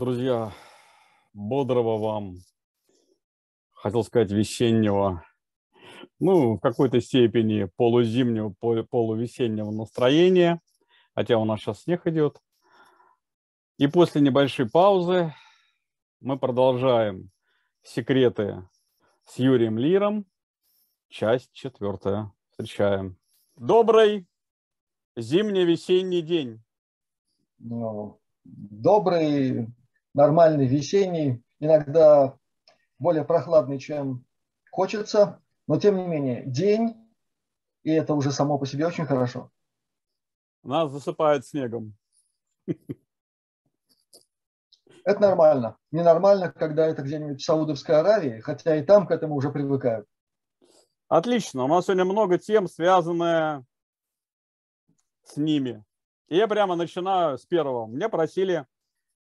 Друзья, бодрого вам, хотел сказать, весеннего, ну, в какой-то степени полузимнего, полувесеннего настроения, хотя у нас сейчас снег идет. И после небольшой паузы мы продолжаем секреты с Юрием Лиром, часть четвертая. Встречаем. Добрый зимний-весенний день. Ну, добрый, нормальный весенний, иногда более прохладный, чем хочется, но тем не менее день, и это уже само по себе очень хорошо. Нас засыпает снегом. Это нормально. Ненормально, когда это где-нибудь в Саудовской Аравии, хотя и там к этому уже привыкают. Отлично. У нас сегодня много тем, связанных с ними. И я прямо начинаю с первого. Мне просили,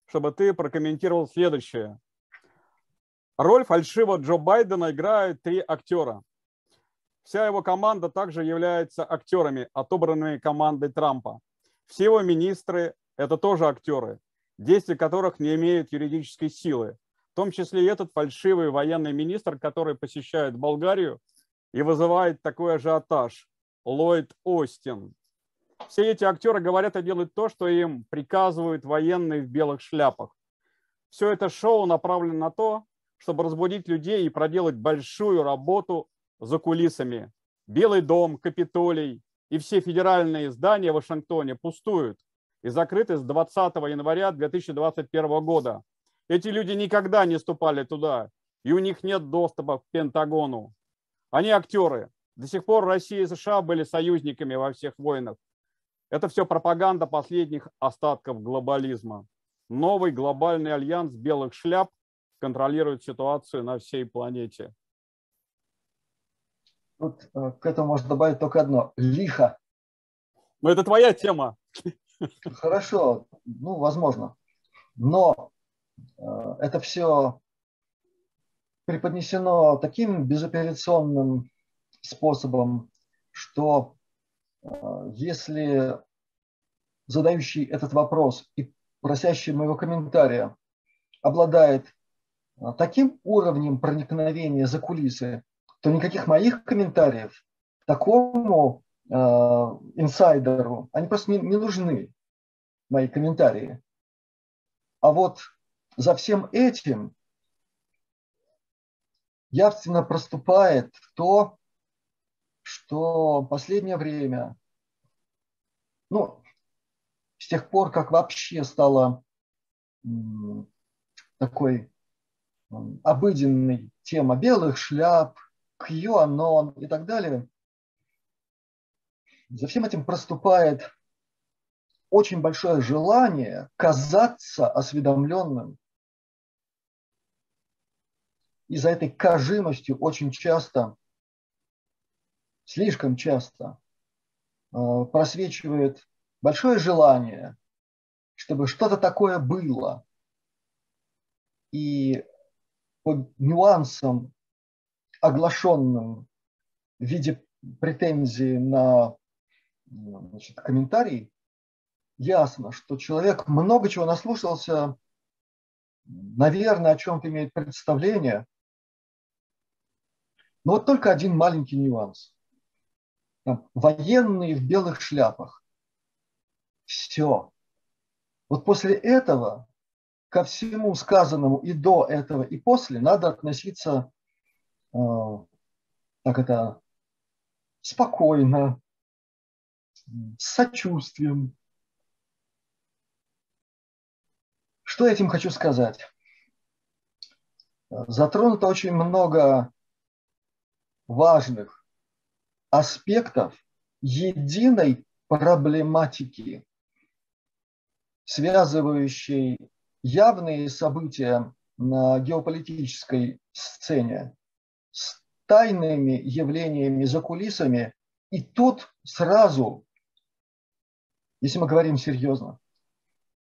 чтобы ты прокомментировал следующее. Роль фальшивого Джо Байдена играют три актера. Вся его команда также является актерами, отобранными командой Трампа. Все его министры – это тоже актеры, действия которых не имеют юридической силы. В том числе и этот фальшивый военный министр, который посещает Болгарию и вызывает такой ажиотаж – Ллойд Остин все эти актеры говорят и делают то, что им приказывают военные в белых шляпах. Все это шоу направлено на то, чтобы разбудить людей и проделать большую работу за кулисами. Белый дом, Капитолий и все федеральные здания в Вашингтоне пустуют и закрыты с 20 января 2021 года. Эти люди никогда не ступали туда, и у них нет доступа к Пентагону. Они актеры. До сих пор Россия и США были союзниками во всех войнах. Это все пропаганда последних остатков глобализма. Новый глобальный альянс белых шляп контролирует ситуацию на всей планете. Тут э, к этому можно добавить только одно. Лихо. Ну, это твоя тема. Хорошо, ну, возможно. Но э, это все преподнесено таким безапелляционным способом, что если задающий этот вопрос и просящий моего комментария обладает а, таким уровнем проникновения за кулисы, то никаких моих комментариев такому э, инсайдеру, они просто не, не нужны, мои комментарии. А вот за всем этим явственно проступает то, что последнее время, ну, с тех пор, как вообще стало такой обыденной тема белых шляп, QAnon и так далее, за всем этим проступает очень большое желание казаться осведомленным. И за этой кажимостью очень часто, слишком часто э, просвечивает большое желание, чтобы что-то такое было. И по нюансам, оглашенным в виде претензий на значит, комментарий, ясно, что человек много чего наслушался, наверное, о чем-то имеет представление. Но вот только один маленький нюанс. Там, военные в белых шляпах. Все. Вот после этого ко всему сказанному и до этого, и после надо относиться э, так это спокойно, с сочувствием. Что я этим хочу сказать? Затронуто очень много важных аспектов единой проблематики связывающей явные события на геополитической сцене с тайными явлениями за кулисами. И тут сразу, если мы говорим серьезно,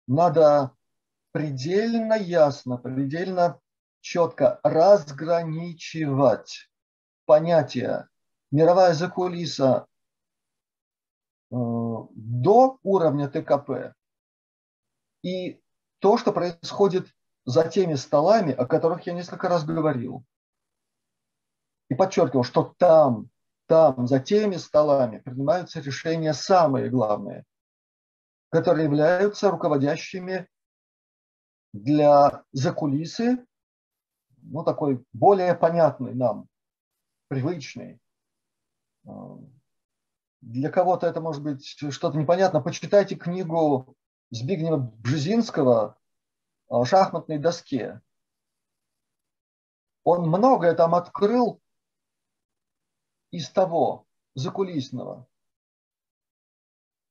надо предельно ясно, предельно четко разграничивать понятия мировая закулиса э, до уровня ТКП и то, что происходит за теми столами, о которых я несколько раз говорил. И подчеркивал, что там, там, за теми столами принимаются решения самые главные, которые являются руководящими для закулисы, ну, такой более понятный нам, привычный. Для кого-то это может быть что-то непонятно. Почитайте книгу Збигнева Бжезинского о шахматной доске. Он многое там открыл из того закулисного.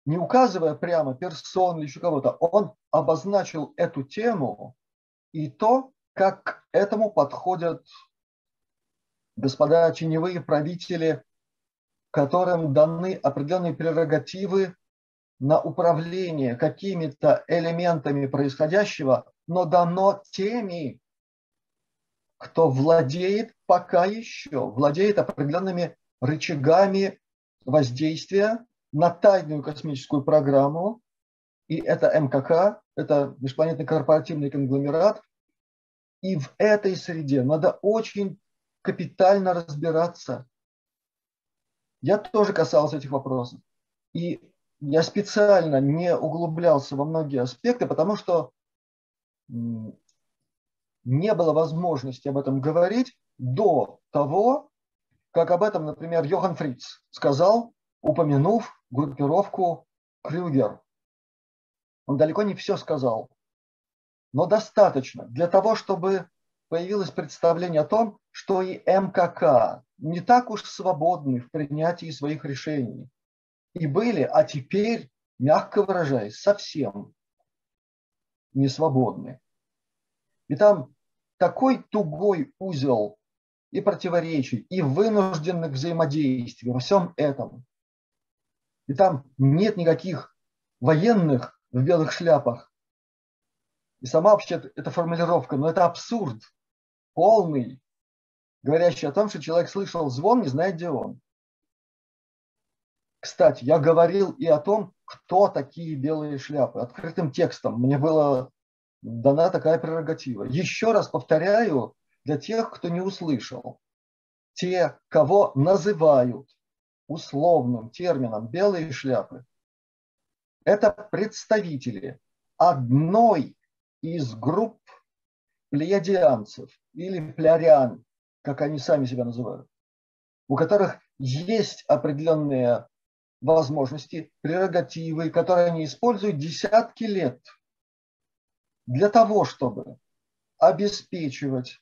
Не указывая прямо персон или еще кого-то, он обозначил эту тему и то, как к этому подходят господа теневые правители, которым даны определенные прерогативы на управление какими-то элементами происходящего, но дано теми, кто владеет пока еще, владеет определенными рычагами воздействия на тайную космическую программу, и это МКК, это межпланетный корпоративный конгломерат, и в этой среде надо очень капитально разбираться. Я тоже касался этих вопросов. И я специально не углублялся во многие аспекты, потому что не было возможности об этом говорить до того, как об этом, например, Йохан Фриц сказал, упомянув группировку Крюгер. Он далеко не все сказал но достаточно для того, чтобы появилось представление о том, что и МКК не так уж свободны в принятии своих решений. И были, а теперь, мягко выражаясь, совсем не свободны. И там такой тугой узел и противоречий, и вынужденных взаимодействий во всем этом. И там нет никаких военных в белых шляпах, и сама вообще эта формулировка, но это абсурд полный, говорящий о том, что человек слышал звон, не знает, где он. Кстати, я говорил и о том, кто такие белые шляпы. Открытым текстом мне была дана такая прерогатива. Еще раз повторяю для тех, кто не услышал. Те, кого называют условным термином белые шляпы, это представители одной из групп плеядианцев или пляриан, как они сами себя называют, у которых есть определенные возможности, прерогативы, которые они используют десятки лет для того, чтобы обеспечивать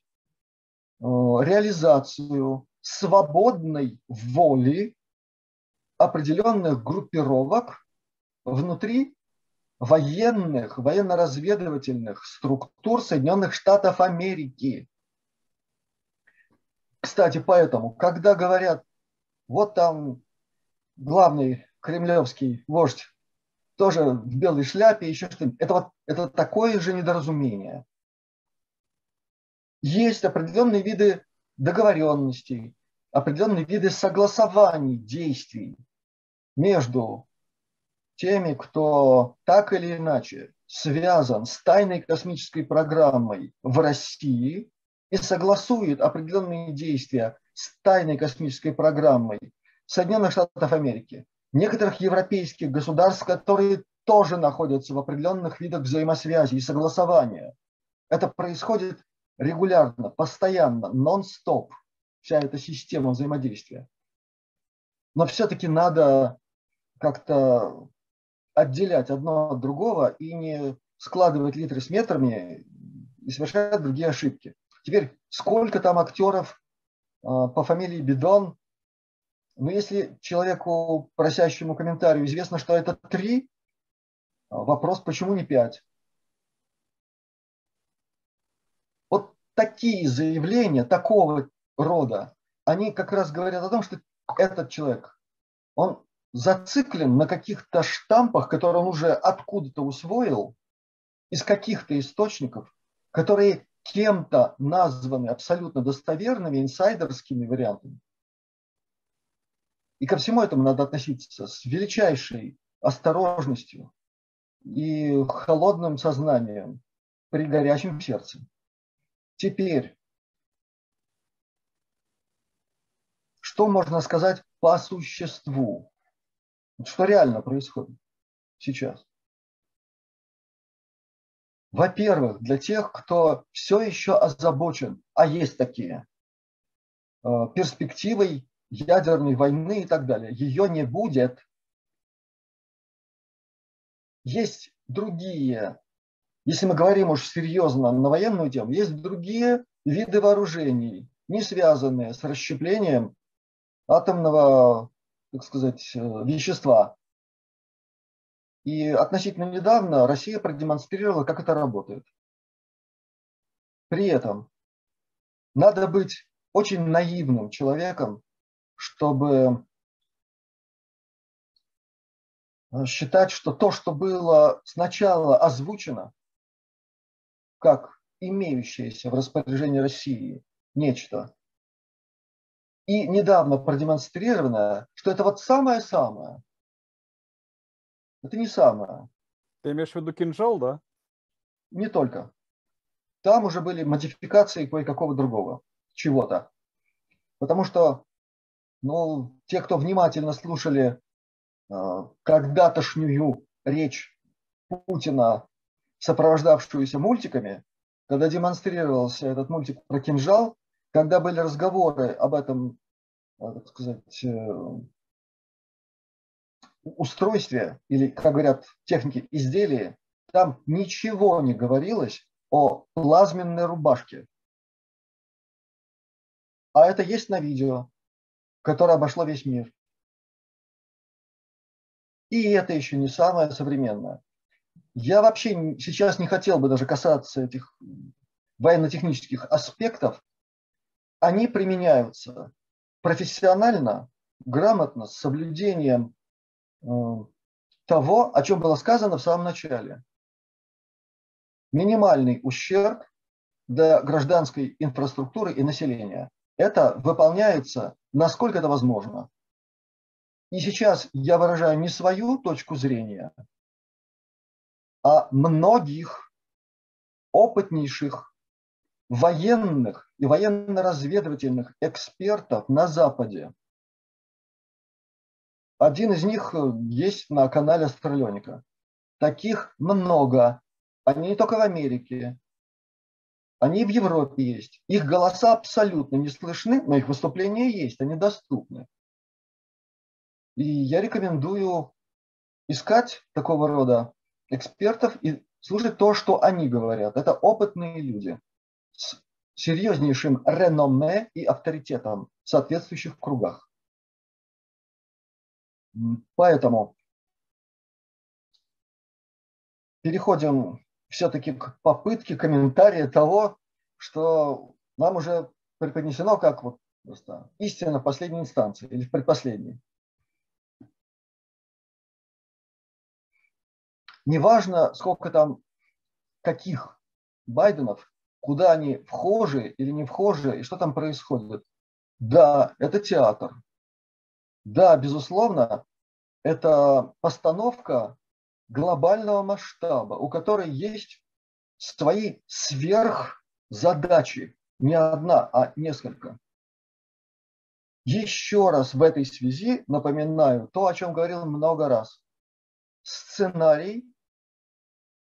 э, реализацию свободной воли определенных группировок внутри военных, военно-разведывательных структур Соединенных Штатов Америки. Кстати, поэтому, когда говорят, вот там главный кремлевский вождь тоже в белой шляпе, еще что-нибудь, это, вот, это такое же недоразумение. Есть определенные виды договоренностей, определенные виды согласований действий между теми, кто так или иначе связан с тайной космической программой в России и согласует определенные действия с тайной космической программой Соединенных Штатов Америки, некоторых европейских государств, которые тоже находятся в определенных видах взаимосвязи и согласования. Это происходит регулярно, постоянно, нон-стоп, вся эта система взаимодействия. Но все-таки надо как-то отделять одно от другого и не складывать литры с метрами и совершать другие ошибки. Теперь, сколько там актеров э, по фамилии Бидон? Ну, если человеку, просящему комментарию, известно, что это три, вопрос, почему не пять? Вот такие заявления такого рода, они как раз говорят о том, что этот человек, он зациклен на каких-то штампах, которые он уже откуда-то усвоил, из каких-то источников, которые кем-то названы абсолютно достоверными, инсайдерскими вариантами. И ко всему этому надо относиться с величайшей осторожностью и холодным сознанием. при горячем сердце. Теперь, что можно сказать по существу? Что реально происходит сейчас? Во-первых, для тех, кто все еще озабочен, а есть такие, э, перспективой ядерной войны и так далее. Ее не будет. Есть другие, если мы говорим уж серьезно на военную тему, есть другие виды вооружений, не связанные с расщеплением атомного, так сказать, э, вещества. И относительно недавно Россия продемонстрировала, как это работает. При этом надо быть очень наивным человеком, чтобы э, считать, что то, что было сначала озвучено, как имеющееся в распоряжении России нечто, и недавно продемонстрировано, что это вот самое-самое, это не самое. Ты имеешь в виду кинжал, да? Не только. Там уже были модификации кое-какого другого, чего-то. Потому что ну, те, кто внимательно слушали э, когда-тошнюю речь Путина, сопровождавшуюся мультиками, когда демонстрировался этот мультик про кинжал, когда были разговоры об этом, э, так сказать, э, устройстве, или, как говорят техники, изделии, там ничего не говорилось о плазменной рубашке. А это есть на видео, которое обошло весь мир. И это еще не самое современное. Я вообще сейчас не хотел бы даже касаться этих военно-технических аспектов. Они применяются профессионально, грамотно, с соблюдением того, о чем было сказано в самом начале. Минимальный ущерб для гражданской инфраструктуры и населения. Это выполняется, насколько это возможно. И сейчас я выражаю не свою точку зрения, а многих опытнейших военных и военно-разведывательных экспертов на Западе, один из них э, есть на канале Астралёника. Таких много. Они не только в Америке. Они в Европе есть. Их голоса абсолютно не слышны, но их выступления есть, они доступны. И я рекомендую искать такого рода экспертов и слушать то, что они говорят. Это опытные люди с серьезнейшим реноме и авторитетом в соответствующих кругах. Поэтому переходим все-таки к попытке комментария того, что нам уже преподнесено как вот просто истина в последней инстанции или в предпоследней. Неважно, сколько там каких Байденов, куда они вхожи или не вхожи, и что там происходит. Да, это театр. Да, безусловно, это постановка глобального масштаба, у которой есть свои сверхзадачи, не одна, а несколько. Еще раз в этой связи напоминаю то, о чем говорил много раз. Сценарий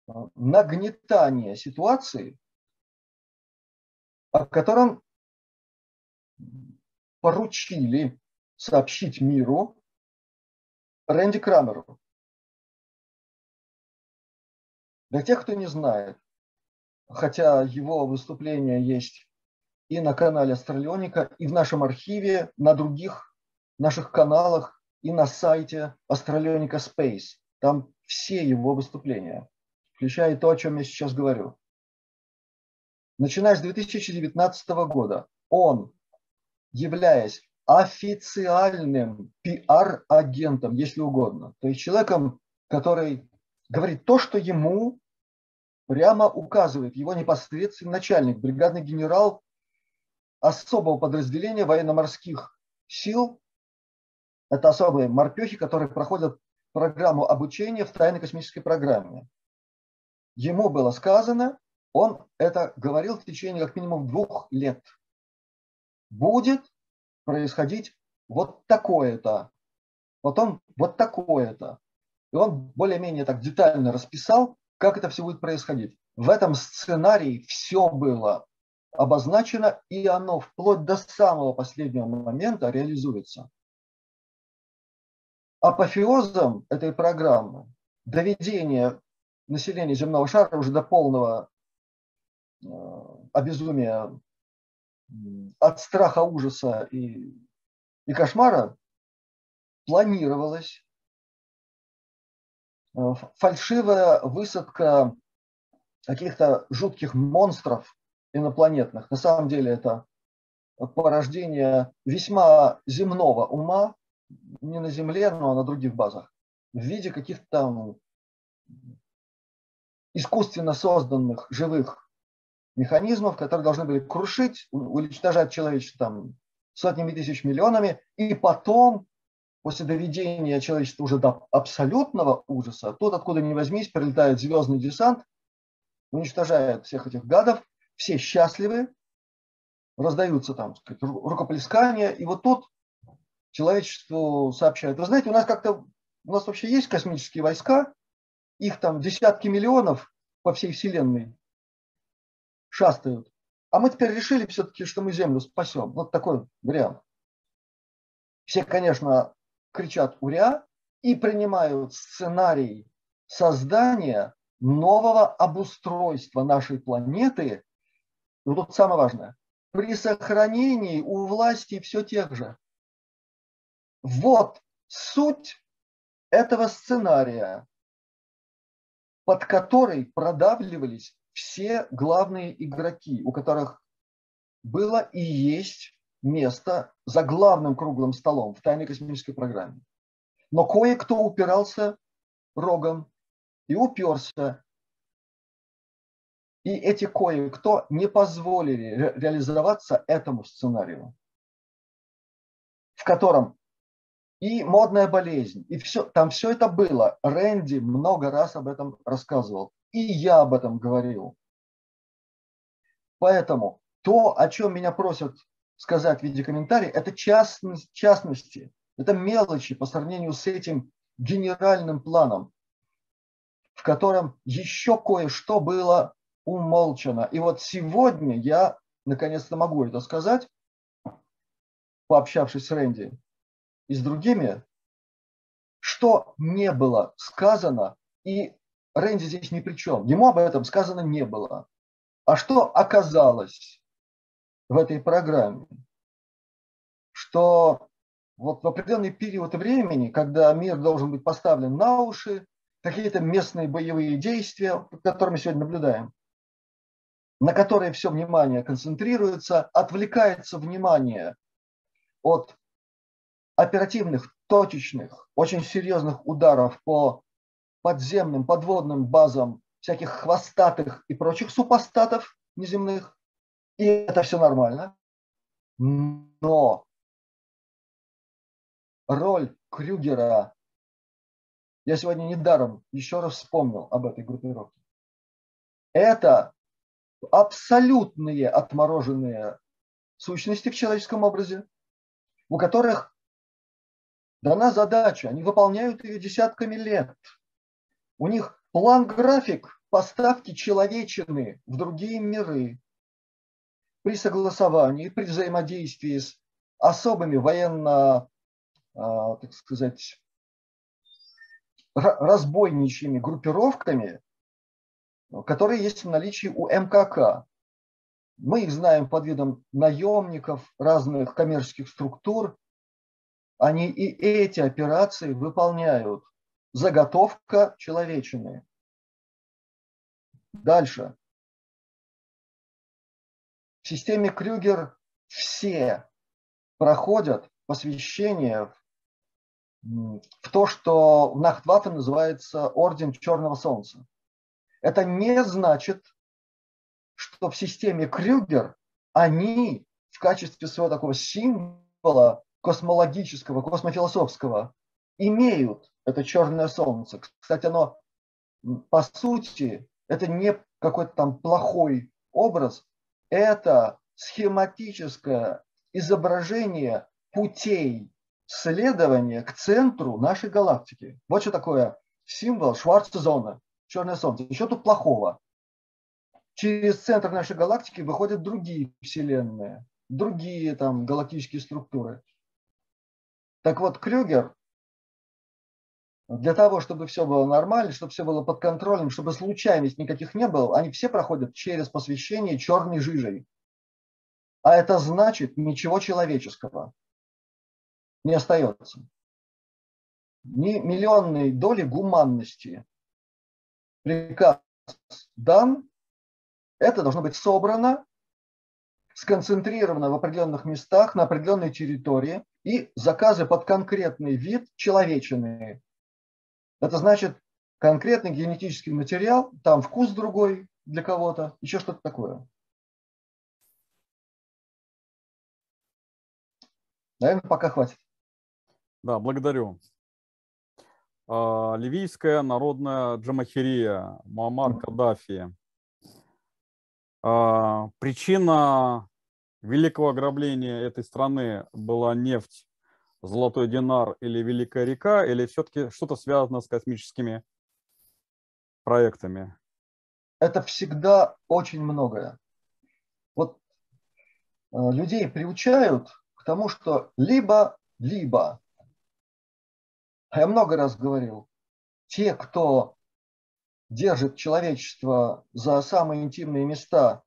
э, нагнетания ситуации, о котором поручили сообщить миру Рэнди Крамеру. Для тех, кто не знает, хотя его выступления есть и на канале Астралионика, и в нашем архиве, на других наших каналах, и на сайте Астралионика Space. Там все его выступления, включая то, о чем я сейчас говорю. Начиная с 2019 года он, являясь официальным пиар-агентом, если угодно. То есть человеком, который говорит то, что ему прямо указывает его непосредственный начальник, бригадный генерал особого подразделения военно-морских сил. Это особые морпехи, которые проходят программу обучения в тайной космической программе. Ему было сказано, он это говорил в течение как минимум двух лет. Будет происходить вот такое-то, потом вот такое-то. И он более-менее так детально расписал, как это все будет происходить. В этом сценарии все было обозначено, и оно вплоть до самого последнего момента реализуется. Апофеозом этой программы доведение населения земного шара уже до полного э, обезумия от страха, ужаса и, и кошмара планировалось. Э, фальшивая высадка каких-то жутких монстров инопланетных. На самом деле это порождение весьма земного ума, не на Земле, но на других базах, в виде каких-то искусственно созданных живых механизмов, которые должны были крушить, уничтожать человечество там сотнями тысяч миллионами, и потом, после доведения человечества уже до абсолютного ужаса, тут откуда ни возьмись, прилетает звездный десант, уничтожает всех этих гадов, все счастливы, раздаются там сказать, рукоплескания, и вот тут человечеству сообщают, вы знаете, у нас как-то, у нас вообще есть космические войска, их там десятки миллионов по всей Вселенной шастают. А мы теперь решили все-таки, что мы Землю спасем. Вот такой вариант. Все, конечно, кричат «Уря!» и принимают сценарий создания нового обустройства нашей планеты. Но тут самое важное. При сохранении у власти все тех же. Вот суть этого сценария под который продавливались все главные игроки, у которых было и есть место за главным круглым столом в тайной космической программе. Но кое-кто упирался рогом и уперся. И эти кое-кто не позволили реализоваться этому сценарию, в котором и модная болезнь, и все, там все это было. Рэнди много раз об этом рассказывал, и я об этом говорил. Поэтому то, о чем меня просят сказать в виде комментариев, это частность, частности, это мелочи по сравнению с этим генеральным планом, в котором еще кое-что было умолчано. И вот сегодня я наконец-то могу это сказать, пообщавшись с Рэнди, и с другими, что не было сказано, и Рэнди здесь ни при чем. Ему об этом сказано не было. А что оказалось в этой программе? Что вот в определенный период времени, когда мир должен быть поставлен на уши, какие-то местные боевые действия, которые мы сегодня наблюдаем, на которые все внимание концентрируется, отвлекается внимание от оперативных, точечных, очень серьезных ударов по подземным, подводным базам всяких хвостатых и прочих супостатов неземных. И это все нормально. Но роль Крюгера, я сегодня недаром еще раз вспомнил об этой группировке. Это абсолютные отмороженные сущности в человеческом образе, у которых дана задача, они выполняют ее десятками лет. У них план-график поставки человечины в другие миры при согласовании, при взаимодействии с особыми военно, а, так сказать, разбойничьими группировками, которые есть в наличии у МКК. Мы их знаем под видом наемников разных коммерческих структур, они и эти операции выполняют. Заготовка человечины. Дальше. В системе Крюгер все проходят посвящение в то, что в Нахтваффе называется Орден Черного Солнца. Это не значит, что в системе Крюгер они в качестве своего такого символа космологического, космофилософского имеют это черное солнце. Кстати, оно по сути Это не какой-то там плохой образ, это схематическое изображение путей следования к центру нашей галактики. Вот что такое символ Шварца-зона, черное солнце. Еще тут плохого. Через центр нашей галактики выходят другие вселенные, другие там галактические структуры. Так вот, Крюгер для того, чтобы все было нормально, чтобы все было под контролем, чтобы случайность никаких не было, они все проходят через посвящение черной жижей. А это значит ничего человеческого не остается. Ни миллионной доли гуманности. Приказ дан, это должно быть собрано, сконцентрировано в определенных местах, на определенной территории, и заказы под конкретный вид человеченные. Это значит конкретный генетический материал, там вкус другой для кого-то, еще что-то такое. Наверное, пока хватит. Да, благодарю. А, ливийская народная джамахирия, Муаммар Каддафи. А, причина великого ограбления этой страны была нефть, золотой динар или Великая река, или все-таки что-то связано с космическими проектами? Это всегда очень многое. Вот э, людей приучают к тому, что либо-либо. Я много раз говорил, те, кто держит человечество за самые интимные места,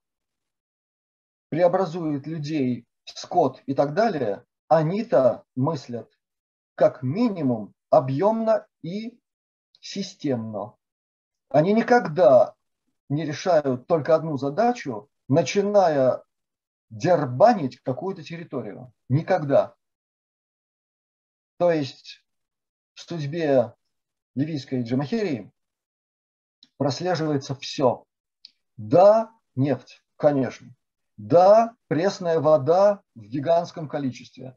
преобразует людей в скот и так далее, они-то мыслят как минимум объемно и системно. Они никогда не решают только одну задачу, начиная дербанить какую-то территорию. Никогда. То есть в судьбе ливийской джамахерии прослеживается все. Да, нефть, конечно. Да, пресная вода в гигантском количестве,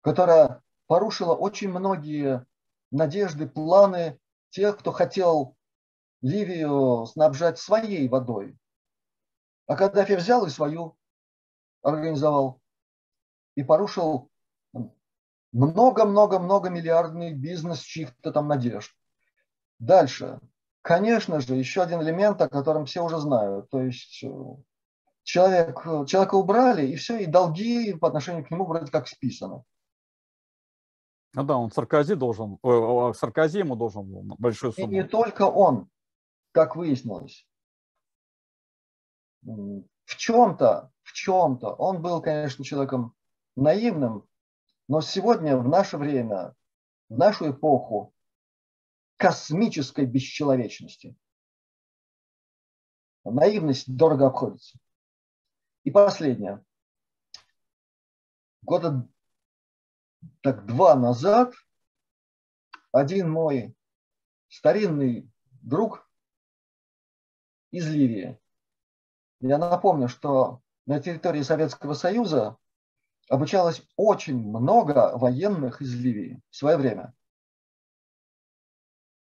которая порушила очень многие надежды, планы тех, кто хотел Ливию снабжать своей водой. А Каддафи взял и свою организовал и порушил много-много-много миллиардный бизнес чьих-то там надежд. Дальше. Конечно же, еще один элемент, о котором все уже знают. То есть э, человек, человека убрали, и все, и долги по отношению к нему вроде как списаны. Ну да, он Саркози должен, о, Саркози ему должен был большую сумму. И не только он, как выяснилось. В чем-то, в чем-то он был, конечно, человеком наивным, но сегодня, в наше время, в нашу эпоху космической бесчеловечности, наивность дорого обходится. И последнее. Года так два назад один мой старинный друг из Ливии. Я напомню, что на территории Советского Союза обучалось очень много военных из Ливии в свое время.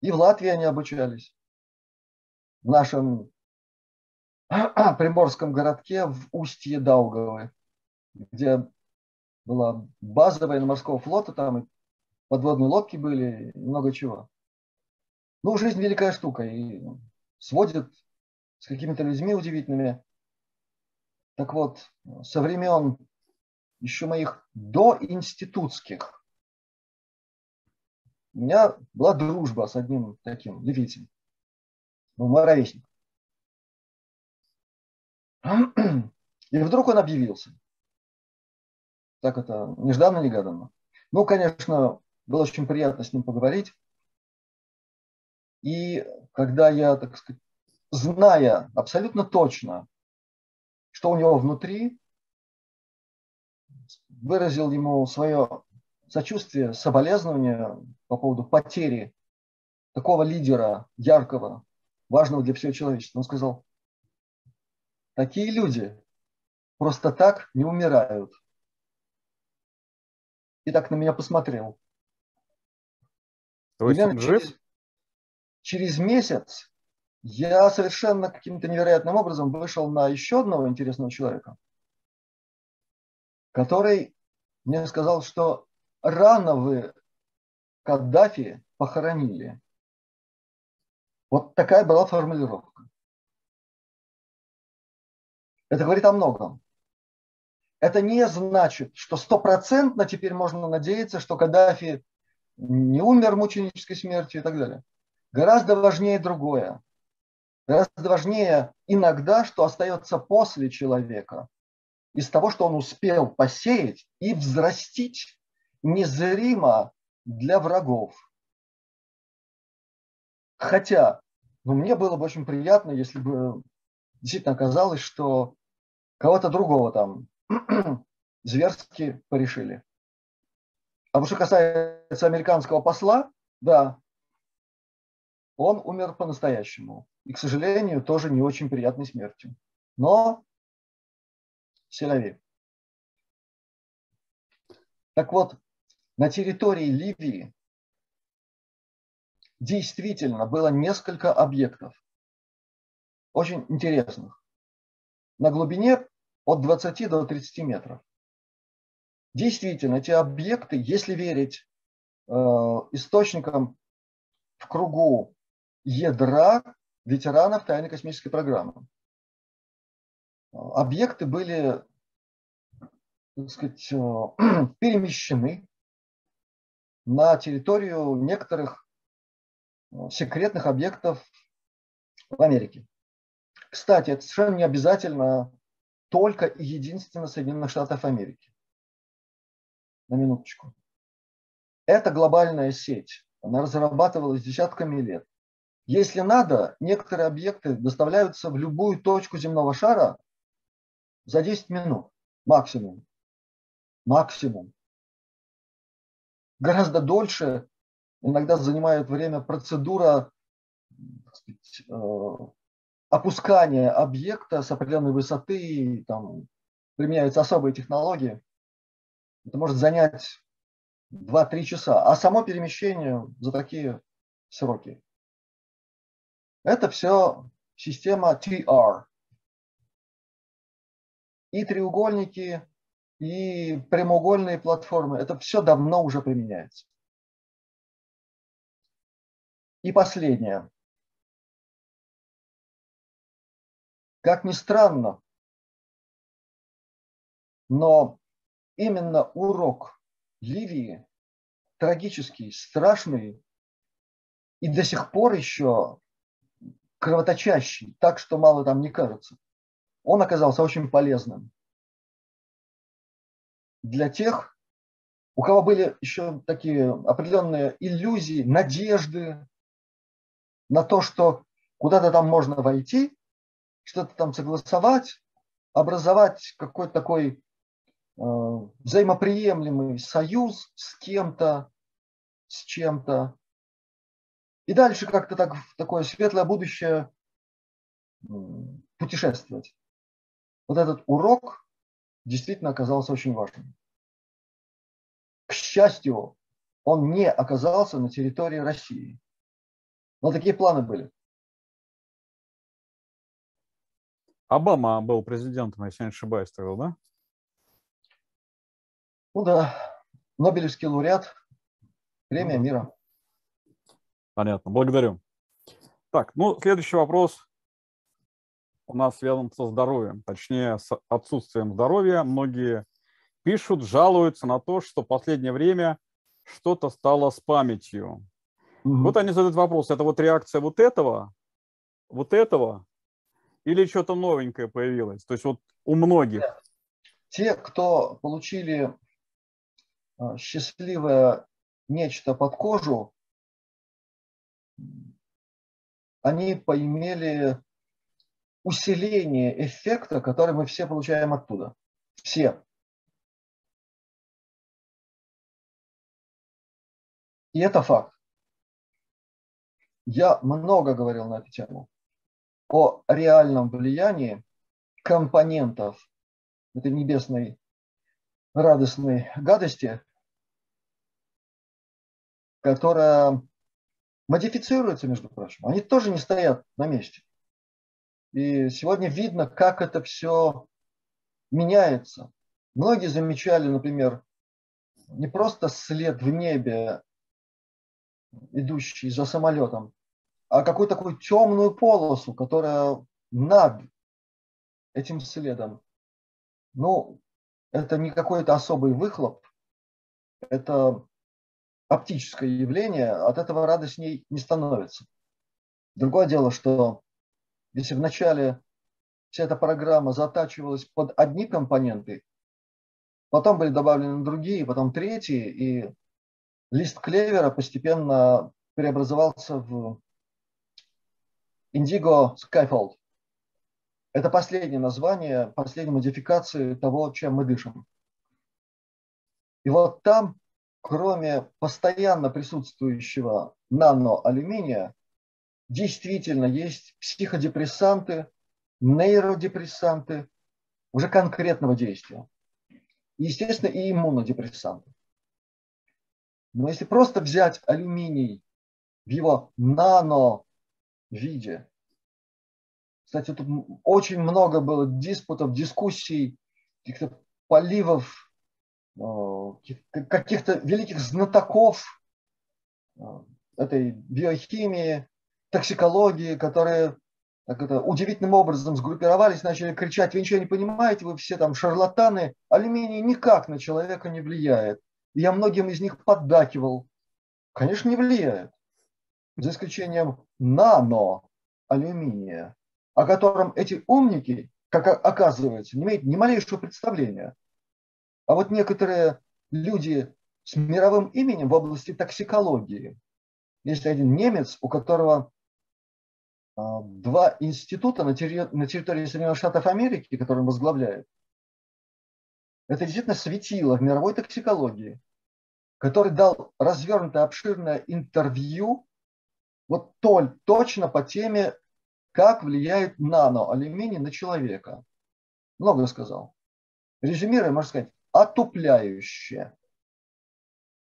И в Латвии они обучались. В нашем приморском городке в устье Даугавы, где была база военно-морского флота, там и подводные лодки были, и много чего. Ну, жизнь великая штука, и сводит с какими-то людьми удивительными. Так вот, со времен еще моих доинститутских у меня была дружба с одним таким ливийцем, ну, мой ровесник. И вдруг он объявился. Так это нежданно-негаданно. Ну, конечно, было очень приятно с ним поговорить. И когда я, так сказать, зная абсолютно точно, что у него внутри, выразил ему свое сочувствие, соболезнование по поводу потери такого лидера яркого, важного для всего человечества. Он сказал, такие люди просто так не умирают. И так на меня посмотрел. То есть он жив? Через, через месяц я совершенно каким-то невероятным образом вышел на еще одного интересного человека, который мне сказал, что рано вы Каддафи похоронили. Вот такая была формулировка. Это говорит о многом. Это не значит, что стопроцентно теперь можно надеяться, что Каддафи не умер мученической смертью и так далее. Гораздо важнее другое. Гораздо важнее иногда, что остается после человека, из того, что он успел посеять и взрастить незримо для врагов. Хотя, ну, мне было бы очень приятно, если бы действительно оказалось, что кого-то другого там зверски порешили. А что касается американского посла, да, он умер по-настоящему. И, к сожалению, тоже не очень приятной смертью. Но силовик. Так вот, на территории Ливии действительно было несколько объектов, очень интересных, на глубине от 20 до 30 метров. Действительно, эти объекты, если верить э, источникам в кругу ядра ветеранов тайной космической программы, объекты были так сказать, э, перемещены на территорию некоторых э, секретных объектов в Америке. Кстати, это совершенно не обязательно только и единственно Соединенных Штатов Америки. На минуточку. Это глобальная сеть. Она разрабатывалась десятками лет. Если надо, некоторые объекты доставляются в любую точку земного шара за 10 минут максимум. Максимум. Гораздо дольше иногда занимает время процедура сказать, э, опускания объекта с определенной высоты, там применяются особые технологии. Это может занять 2-3 часа. А само перемещение за такие сроки. Это все система TR и треугольники, и прямоугольные платформы. Это все давно уже применяется. И последнее. Как ни странно, но именно урок Ливии трагический, страшный и до сих пор еще кровоточащий, так что мало там не кажется – он оказался очень полезным. Для тех, у кого были еще такие определенные иллюзии, надежды на то, что куда-то там можно войти, что-то там согласовать, образовать какой-то такой э, взаимоприемлемый союз с кем-то, с чем-то. И дальше как-то так в такое светлое будущее путешествовать вот этот урок действительно оказался очень важным. К счастью, он не оказался на территории России. Но такие планы были. Обама был президентом, если не ошибаюсь, тогда, да? Ну да, Нобелевский лауреат, премия мира. Понятно, благодарю. Так, ну, следующий вопрос у нас связан со здоровьем, точнее с отсутствием здоровья. Многие пишут, жалуются на то, что в последнее время что-то стало с памятью. Угу. Вот они задают вопрос, это вот реакция вот этого, вот этого, или что-то новенькое появилось? То есть вот у многих. Те, кто получили а, счастливое нечто под кожу, они поимели усиление эффекта, который мы все получаем оттуда. Все. И это факт. Я много говорил на эту тему о реальном влиянии компонентов этой небесной радостной гадости, которая модифицируются, между прочим. Они тоже не стоят на месте. И сегодня видно, как это все меняется. Многие замечали, например, не просто след в небе, идущий за самолетом, а какую-то такую темную полосу, которая над этим следом. Ну, это не какой-то особый выхлоп, это оптическое явление, от этого радостней не становится. Другое дело, что если вначале вся эта программа затачивалась под одни компоненты, потом были добавлены другие, потом третьи, и лист клевера постепенно преобразовался в Indigo Skyfold. Это последнее название, последняя модификация того, чем мы дышим. И вот там, кроме постоянно присутствующего наноалюминия, действительно есть психодепрессанты, нейродепрессанты уже конкретного действия. естественно, и иммунодепрессанты. Но если просто взять алюминий в его нано виде, кстати, тут очень много было диспутов, дискуссий, каких-то поливов, э, каких-то великих знатоков э, этой биохимии, токсикологии, которые так это, удивительным образом сгруппировались, начали кричать, вы ничего не понимаете, вы все там шарлатаны, алюминий никак на человека не влияет. Я многим из них поддакивал. Конечно, не влияет. За исключением нано алюминия, о котором эти умники, как оказывается, не имеют ни малейшего представления. А вот некоторые люди с мировым именем в области токсикологии. Есть один немец, у которого а, два института на территории, Соединенных Штатов Америки, которые он возглавляет. Это действительно светило в мировой токсикологии, который дал развернутое обширное интервью вот толь, точно по теме, как влияет наноалюминий на человека. Много сказал. Резюмируя, можно сказать, отупляющее.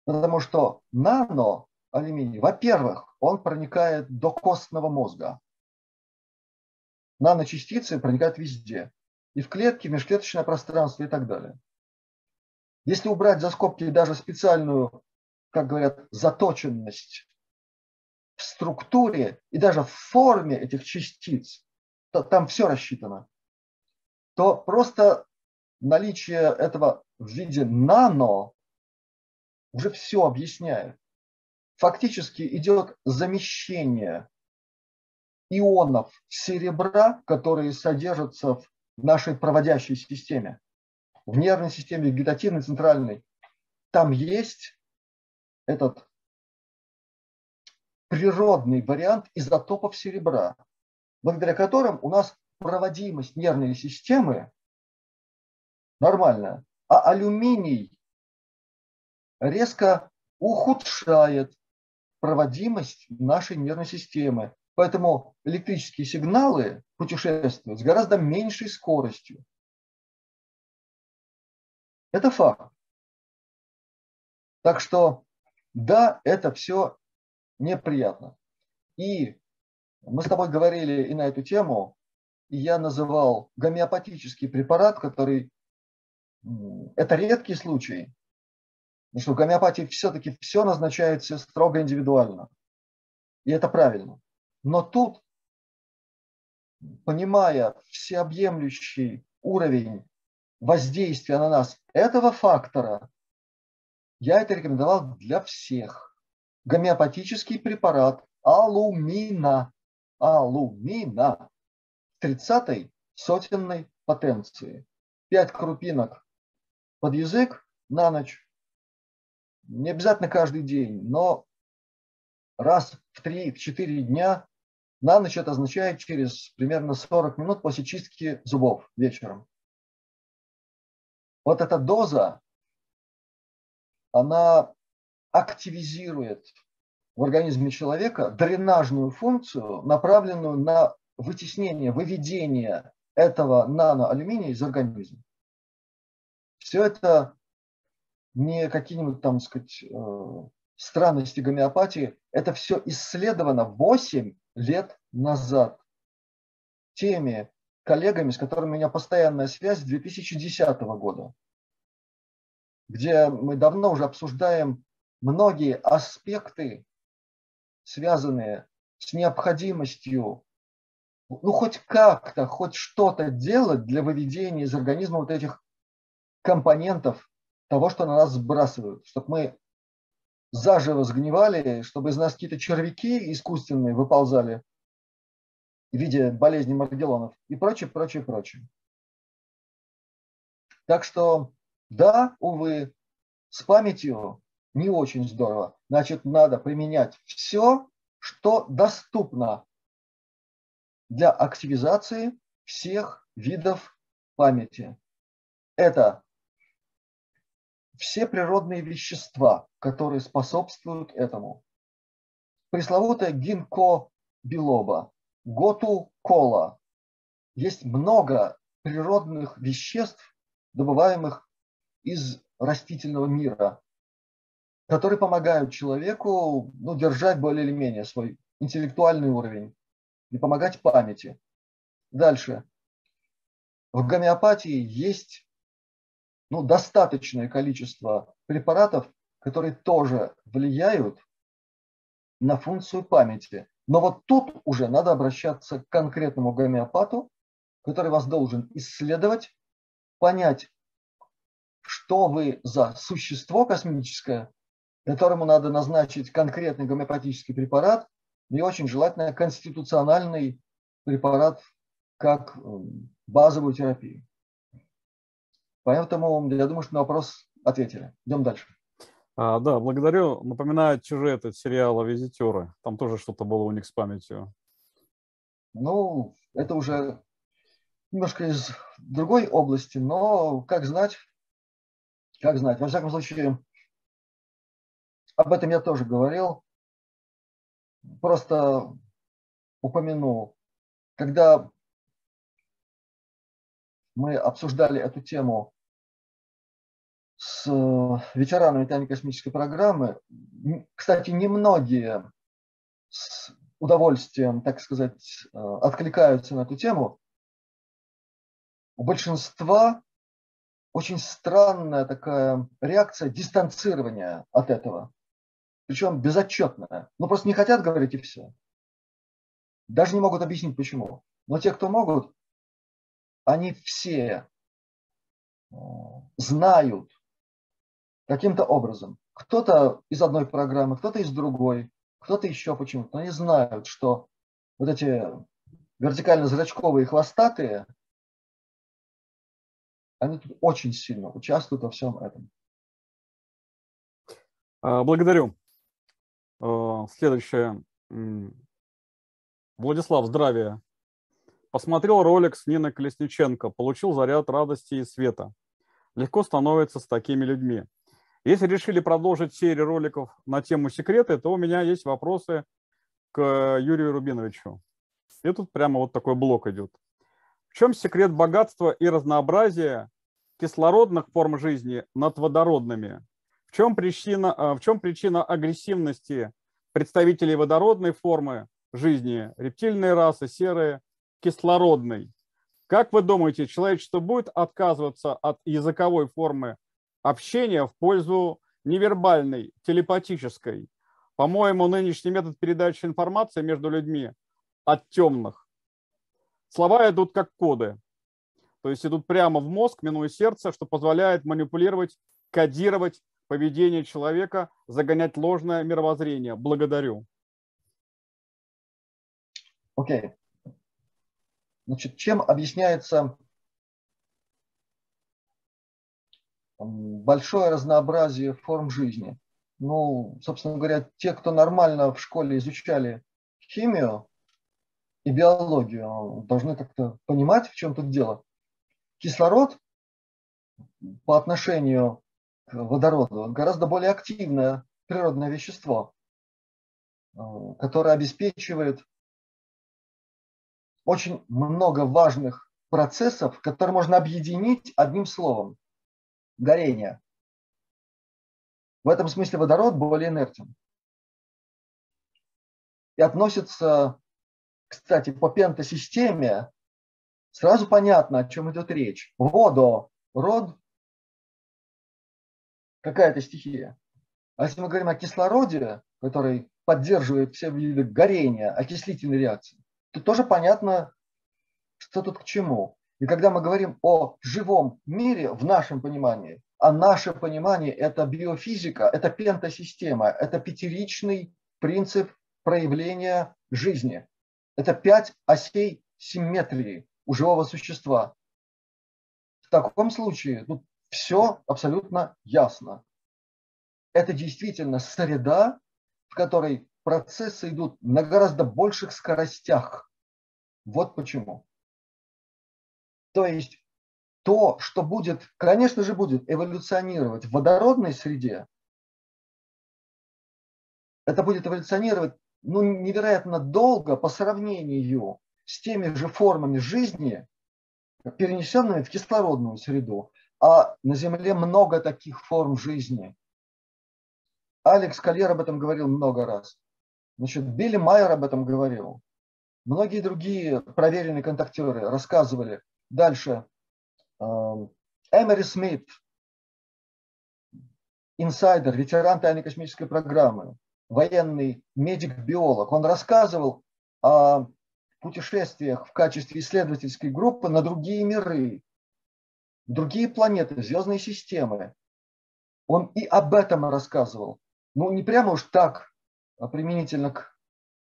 Потому что наноалюминий, во-первых, он проникает до костного мозга. Наночастицы проникают везде. И в клетки, в межклеточное пространство и так далее. Если убрать за скобки даже специальную, как говорят, заточенность в структуре и даже в форме этих частиц, то там все рассчитано, то просто наличие этого в виде нано уже все объясняет. Фактически идет замещение ионов серебра, которые содержатся в нашей проводящей системе, в нервной системе вегетативной, центральной. Там есть этот природный вариант изотопов серебра, благодаря которым у нас проводимость нервной системы нормальная, а алюминий резко ухудшает проводимость нашей нервной системы. Поэтому электрические сигналы путешествуют с гораздо меньшей скоростью. Это факт. Так что, да, это все неприятно. И мы с тобой говорили и на эту тему, и я называл гомеопатический препарат, который это редкий случай, потому что в гомеопатии все-таки все назначается строго индивидуально. И это правильно. Но тут, понимая всеобъемлющий уровень воздействия на нас этого фактора, я это рекомендовал для всех гомеопатический препарат алумина. Алумина. 30 сотенной потенции. 5 крупинок под язык на ночь. Не обязательно каждый день, но раз в 3-4 дня на ночь это означает через примерно 40 минут после чистки зубов вечером. Вот эта доза, она активизирует в организме человека дренажную функцию, направленную на вытеснение, выведение этого наноалюминия из организма. Все это не какие-нибудь там, сказать, э, странности гомеопатии, это все исследовано 8 лет назад теми коллегами, с которыми у меня постоянная связь с 2010 года, где мы давно уже обсуждаем многие аспекты, связанные с необходимостью ну, хоть как-то, хоть что-то делать для выведения из организма вот этих компонентов того, что на нас сбрасывают, чтобы мы заживо сгнивали, чтобы из нас какие-то червяки искусственные выползали в виде болезни Маргелонов и прочее, прочее, прочее. Так что, да, увы, с памятью не очень здорово. Значит, надо применять все, что доступно для активизации всех видов памяти. Это все природные вещества, которые способствуют этому. Пресловутая гинко билоба, готу кола. Есть много природных веществ, добываемых из растительного мира, которые помогают человеку ну, держать более или менее свой интеллектуальный уровень и помогать памяти. Дальше. В гомеопатии есть ну, достаточное количество препаратов, которые тоже влияют на функцию памяти. Но вот тут уже надо обращаться к конкретному гомеопату, который вас должен исследовать, понять, что вы за существо космическое, которому надо назначить конкретный гомеопатический препарат, и очень желательно конституциональный препарат как базовую терапию. Поэтому я думаю, что на вопрос ответили. Идем дальше. А, да, благодарю. Напоминаю сюжет от сериала «Визитеры». Там тоже что-то было у них с памятью. Ну, это уже немножко из другой области, но как знать, как знать. Во всяком случае, об этом я тоже говорил. Просто упомяну, когда мы обсуждали эту тему с э, ветеранами тайной космической программы. Кстати, немногие с удовольствием, так сказать, э, откликаются на эту тему. У большинства очень странная такая реакция дистанцирования от этого. Причем безотчетная. Ну, просто не хотят говорить и все. Даже не могут объяснить, почему. Но те, кто могут, они все э, знают каким-то образом. Кто-то из одной программы, кто-то из другой, кто-то еще почему-то. Они знают, что вот эти вертикально-зрачковые хвостатые, они тут очень сильно участвуют во всем этом. А, благодарю. А, следующее. Владислав, здравия. Посмотрел ролик с Ниной Колесниченко, получил заряд радости и света. Легко становится с такими людьми. Если решили продолжить серию роликов на тему секреты, то у меня есть вопросы к Юрию Рубиновичу. И тут прямо вот такой блок идет. В чем секрет богатства и разнообразия кислородных форм жизни над водородными? В чем причина, а, в чем причина агрессивности представителей водородной формы жизни, рептильные расы, серые, кислородной. Как вы думаете, человечество будет отказываться от языковой формы общения в пользу невербальной, телепатической? По-моему, нынешний метод передачи информации между людьми от темных. Слова идут как коды. То есть идут прямо в мозг, минуя сердце, что позволяет манипулировать, кодировать поведение человека, загонять ложное мировоззрение. Благодарю. Окей. Okay. Значит, чем объясняется большое разнообразие форм жизни? Ну, собственно говоря, те, кто нормально в школе изучали химию и биологию, должны как-то понимать, в чем тут дело. Кислород по отношению водороду гораздо более активное природное вещество, э, которое обеспечивает очень много важных процессов, которые можно объединить одним словом – горение. В этом смысле водород более инертен. И относится, кстати, по пентасистеме, сразу понятно, о чем идет речь. Водо, род, какая-то стихия. А если мы говорим о кислороде, который поддерживает все виды горения, окислительной реакции, то тоже понятно, что тут к чему. И когда мы говорим о живом мире в нашем понимании, а наше понимание – это биофизика, это пентасистема, это пятеричный принцип проявления жизни. Это пять осей симметрии у живого существа. В таком случае ну, все абсолютно ясно. Это действительно среда, в которой процессы идут на гораздо больших скоростях. Вот почему. То есть то, что будет, конечно же, будет эволюционировать в водородной среде, это будет эволюционировать ну, невероятно долго по сравнению с теми же формами жизни, перенесенными в кислородную среду. А на Земле много таких форм жизни. Алекс Кольер об этом говорил много раз. Значит, Билли Майер об этом говорил. Многие другие проверенные контактеры рассказывали. Дальше, Эмери Смит, инсайдер, ветеран тайной космической программы, военный медик-биолог, он рассказывал о путешествиях в качестве исследовательской группы на другие миры, другие планеты, звездные системы. Он и об этом рассказывал. Ну, не прямо уж так а применительно к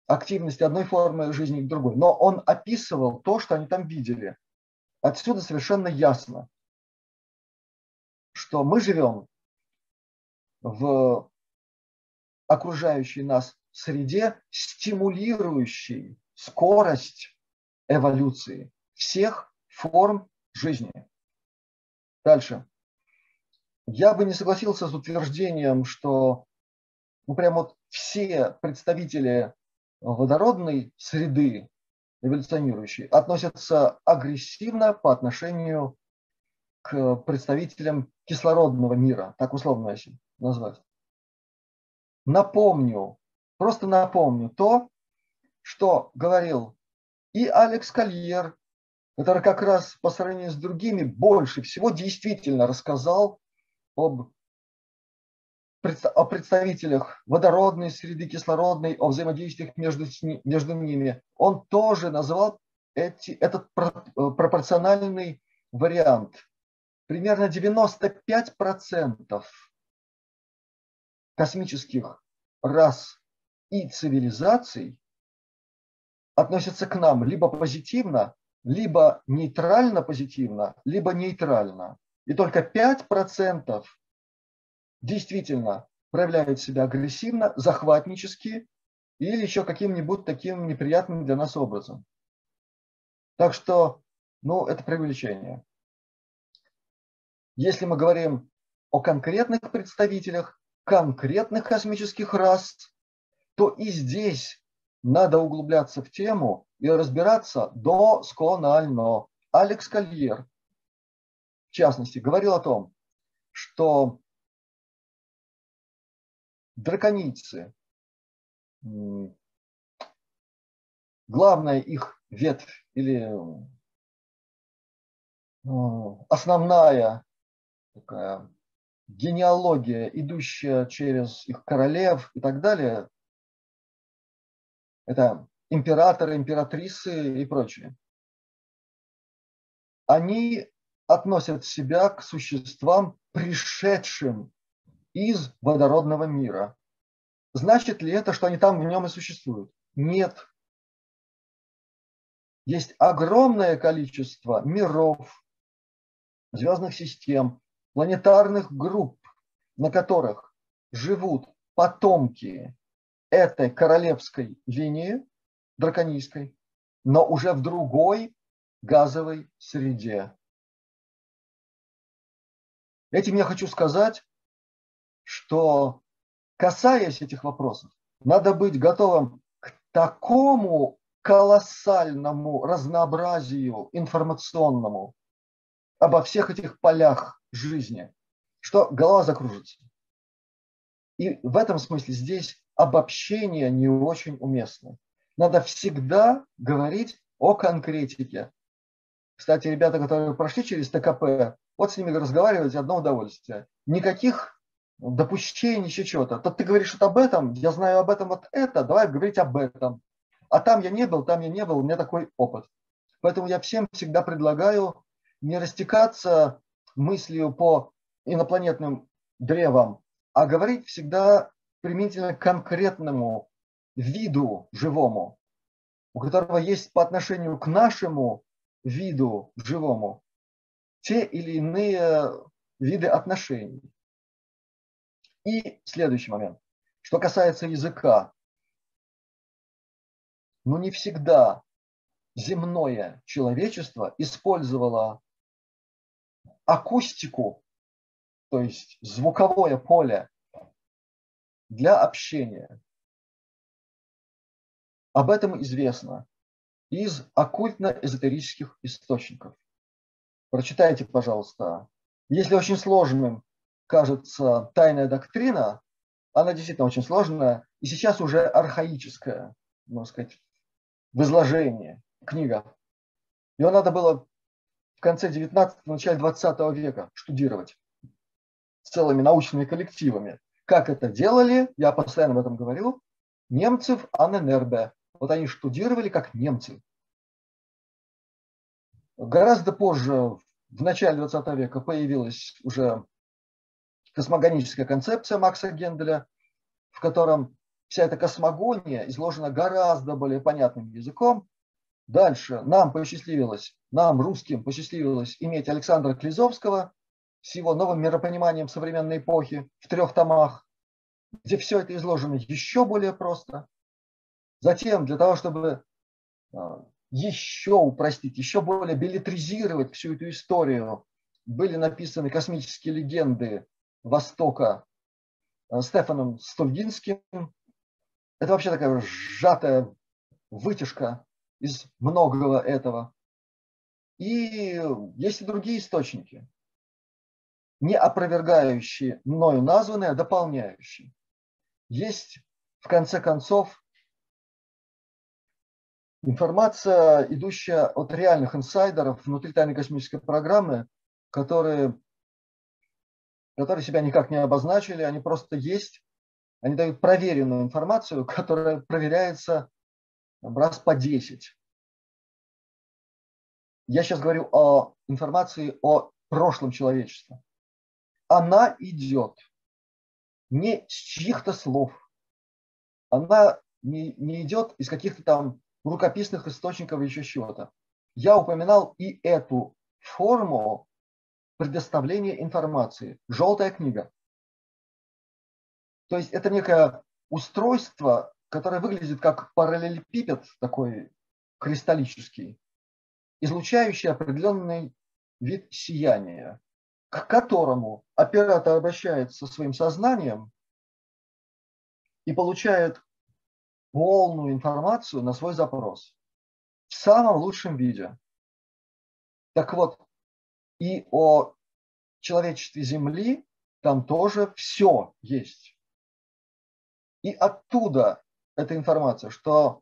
активности одной формы жизни к другой, но он описывал то, что они там видели. Отсюда совершенно ясно, что мы живем в окружающей нас среде, стимулирующей скорость эволюции всех форм жизни. Дальше. Я бы не согласился с утверждением, что ну, прям вот все представители водородной среды эволюционирующие, относятся агрессивно по отношению к представителям кислородного мира, так условно если назвать. Напомню, просто напомню то, что говорил и Алекс Кольер, который как раз по сравнению с другими больше всего действительно рассказал об о представителях водородной среды, кислородной, о взаимодействиях между, между ними, он тоже назвал эти, этот пропорциональный вариант. Примерно 95% космических рас и цивилизаций относятся к нам либо позитивно, либо нейтрально позитивно, либо нейтрально. И только 5% действительно проявляют себя агрессивно, захватнически или еще каким-нибудь таким неприятным для нас образом. Так что, ну, это преувеличение. Если мы говорим о конкретных представителях конкретных космических рас, то и здесь надо углубляться в тему и разбираться досконально. Алекс Кольер, в частности, говорил о том, что драконицы. Главная их ветвь или э, основная такая генеалогия, идущая через их королев и так далее, это императоры, императрицы и прочее. Они относят себя к существам, пришедшим из водородного мира. Значит ли это, что они там в нем и существуют? Нет. Есть огромное количество миров, звездных систем, планетарных групп, на которых живут потомки этой королевской линии, драконийской, но уже в другой газовой среде. Этим я хочу сказать, что касаясь этих вопросов, надо быть готовым к такому колоссальному разнообразию информационному обо всех этих полях жизни, что голова закружится. И в этом смысле здесь обобщение не очень уместно. Надо всегда говорить о конкретике. Кстати, ребята, которые прошли через ТКП, вот с ними разговаривать одно удовольствие. Никаких допущений, еще чего-то. То ты говоришь вот об этом, я знаю об этом вот это, давай говорить об этом. А там я не был, там я не был, у меня такой опыт. Поэтому я всем всегда предлагаю не растекаться мыслью по инопланетным древам, а говорить всегда применительно к конкретному виду живому, у которого есть по отношению к нашему виду живому те или иные виды отношений. И следующий момент. Что касается языка, ну не всегда земное человечество использовало акустику, то есть звуковое поле для общения. Об этом известно из оккультно-эзотерических источников. Прочитайте, пожалуйста. Если очень сложным кажется тайная доктрина, она действительно очень сложная и сейчас уже архаическая, можно сказать, в изложении книга. Ее надо было в конце 19 начале 20 века штудировать целыми научными коллективами. Как это делали, я постоянно об этом говорю, немцев Анненербе. Вот они штудировали как немцы. Гораздо позже, в начале 20 века, появилась уже космогоническая концепция Макса Генделя, в котором вся эта космогония изложена гораздо более понятным языком. Дальше нам посчастливилось, нам, русским, посчастливилось иметь Александра Клизовского с его новым миропониманием современной эпохи в трех томах, где все это изложено еще более просто. Затем, для того, чтобы а, еще упростить, еще более билетризировать всю эту историю, были написаны космические легенды Востока э, Стефаном Стульгинским. Это вообще такая сжатая вытяжка из многого этого. И есть и другие источники, не опровергающие мною названные, а дополняющие. Есть, в конце концов, информация, идущая от реальных инсайдеров внутри тайной космической программы, которые которые себя никак не обозначили, они просто есть, они дают проверенную информацию, которая проверяется раз по 10. Я сейчас говорю о информации о прошлом человечества. Она идет не с чьих-то слов. Она не, не идет из каких-то там рукописных источников еще чего-то. Я упоминал и эту форму предоставления информации. Желтая книга. То есть это некое устройство, которое выглядит как параллелепипед такой кристаллический, излучающий определенный вид сияния, к которому оператор обращается своим сознанием и получает полную информацию на свой запрос в самом лучшем виде. Так вот, и о человечестве Земли там тоже все есть. И оттуда эта информация, что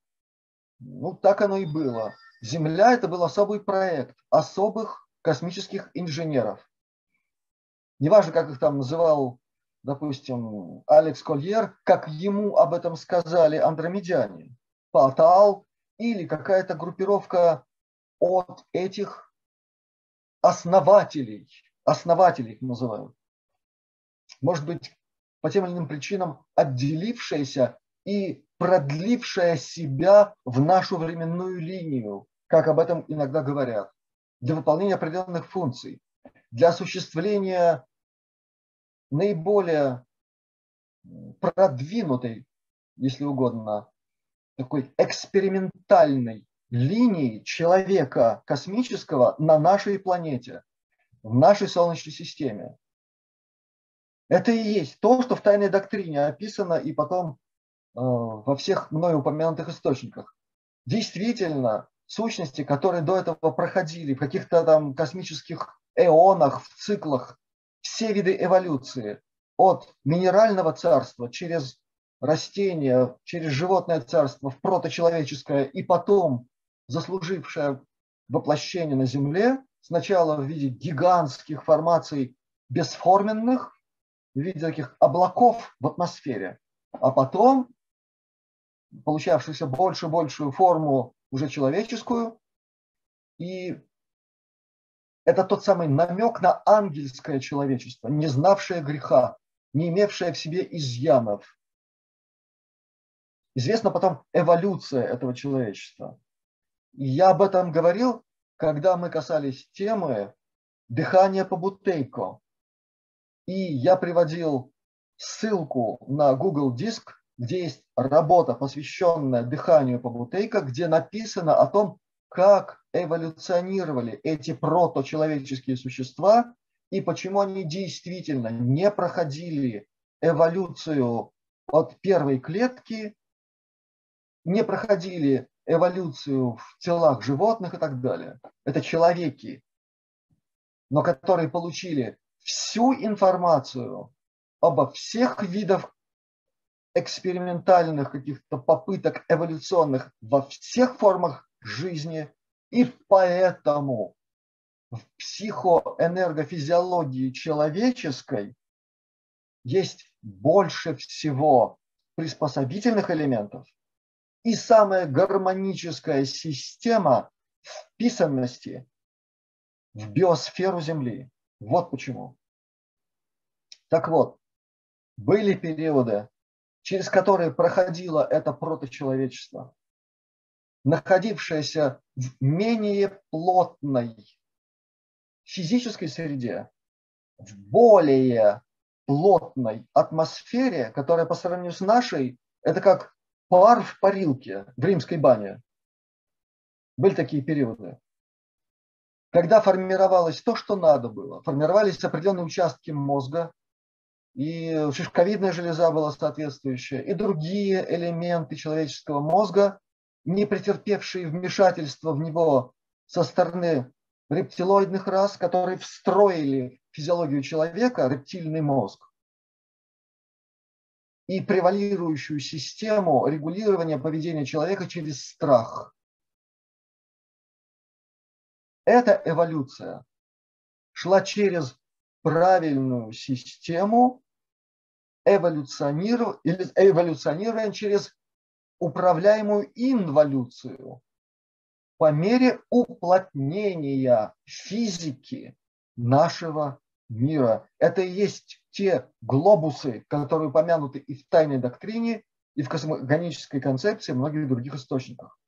ну так оно и было. Земля это был особый проект особых космических инженеров. Неважно, как их там называл, допустим, Алекс Кольер, как ему об этом сказали андромедяне, Патал или какая-то группировка от этих основателей, основателей их называют, может быть, по тем или иным причинам отделившаяся и продлившая себя в нашу временную линию, как об этом иногда говорят, для выполнения определенных функций, для осуществления наиболее продвинутой, если угодно, такой экспериментальной линии человека космического на нашей планете, в нашей Солнечной системе. Это и есть то, что в тайной доктрине описано и потом э, во всех мной упомянутых источниках. Действительно, сущности, которые до этого проходили в каких-то там космических эонах, в циклах, все виды эволюции, от минерального царства через растения, через животное царство в проточеловеческое и потом заслужившее воплощение на Земле, сначала в виде гигантских формаций бесформенных, в виде таких облаков в атмосфере, а потом получавшуюся больше и большую форму уже человеческую. И это тот самый намек на ангельское человечество, не знавшее греха, не имевшее в себе изъянов. Известна потом эволюция этого человечества. И я об этом говорил, когда мы касались темы дыхания по бутейко. И я приводил ссылку на Google Диск, где есть работа, посвященная дыханию по бутейко, где написано о том, как эволюционировали эти проточеловеческие существа и почему они действительно не проходили эволюцию от первой клетки, не проходили эволюцию в телах животных и так далее. Это человеки, но которые получили всю информацию обо всех видах экспериментальных каких-то попыток эволюционных во всех формах жизни, и поэтому в психоэнергофизиологии человеческой есть больше всего приспособительных элементов и самая гармоническая система вписанности в биосферу Земли. Вот почему. Так вот, были периоды, через которые проходило это проточеловечество, находившееся в менее плотной физической среде, в более плотной атмосфере, которая по сравнению с нашей, это как пар в парилке в римской бане. Были такие периоды. Когда формировалось то, что надо было, формировались определенные участки мозга, и шишковидная железа была соответствующая, и другие элементы человеческого мозга, не претерпевшие вмешательства в него со стороны рептилоидных рас, которые встроили физиологию человека рептильный мозг и превалирующую систему регулирования поведения человека через страх. Эта эволюция шла через правильную систему эволюционирования, эволюционирования через управляемую инволюцию по мере уплотнения физики нашего мира. Это и есть те глобусы, которые упомянуты и в тайной доктрине, и в космогонической концепции, и многих других источниках.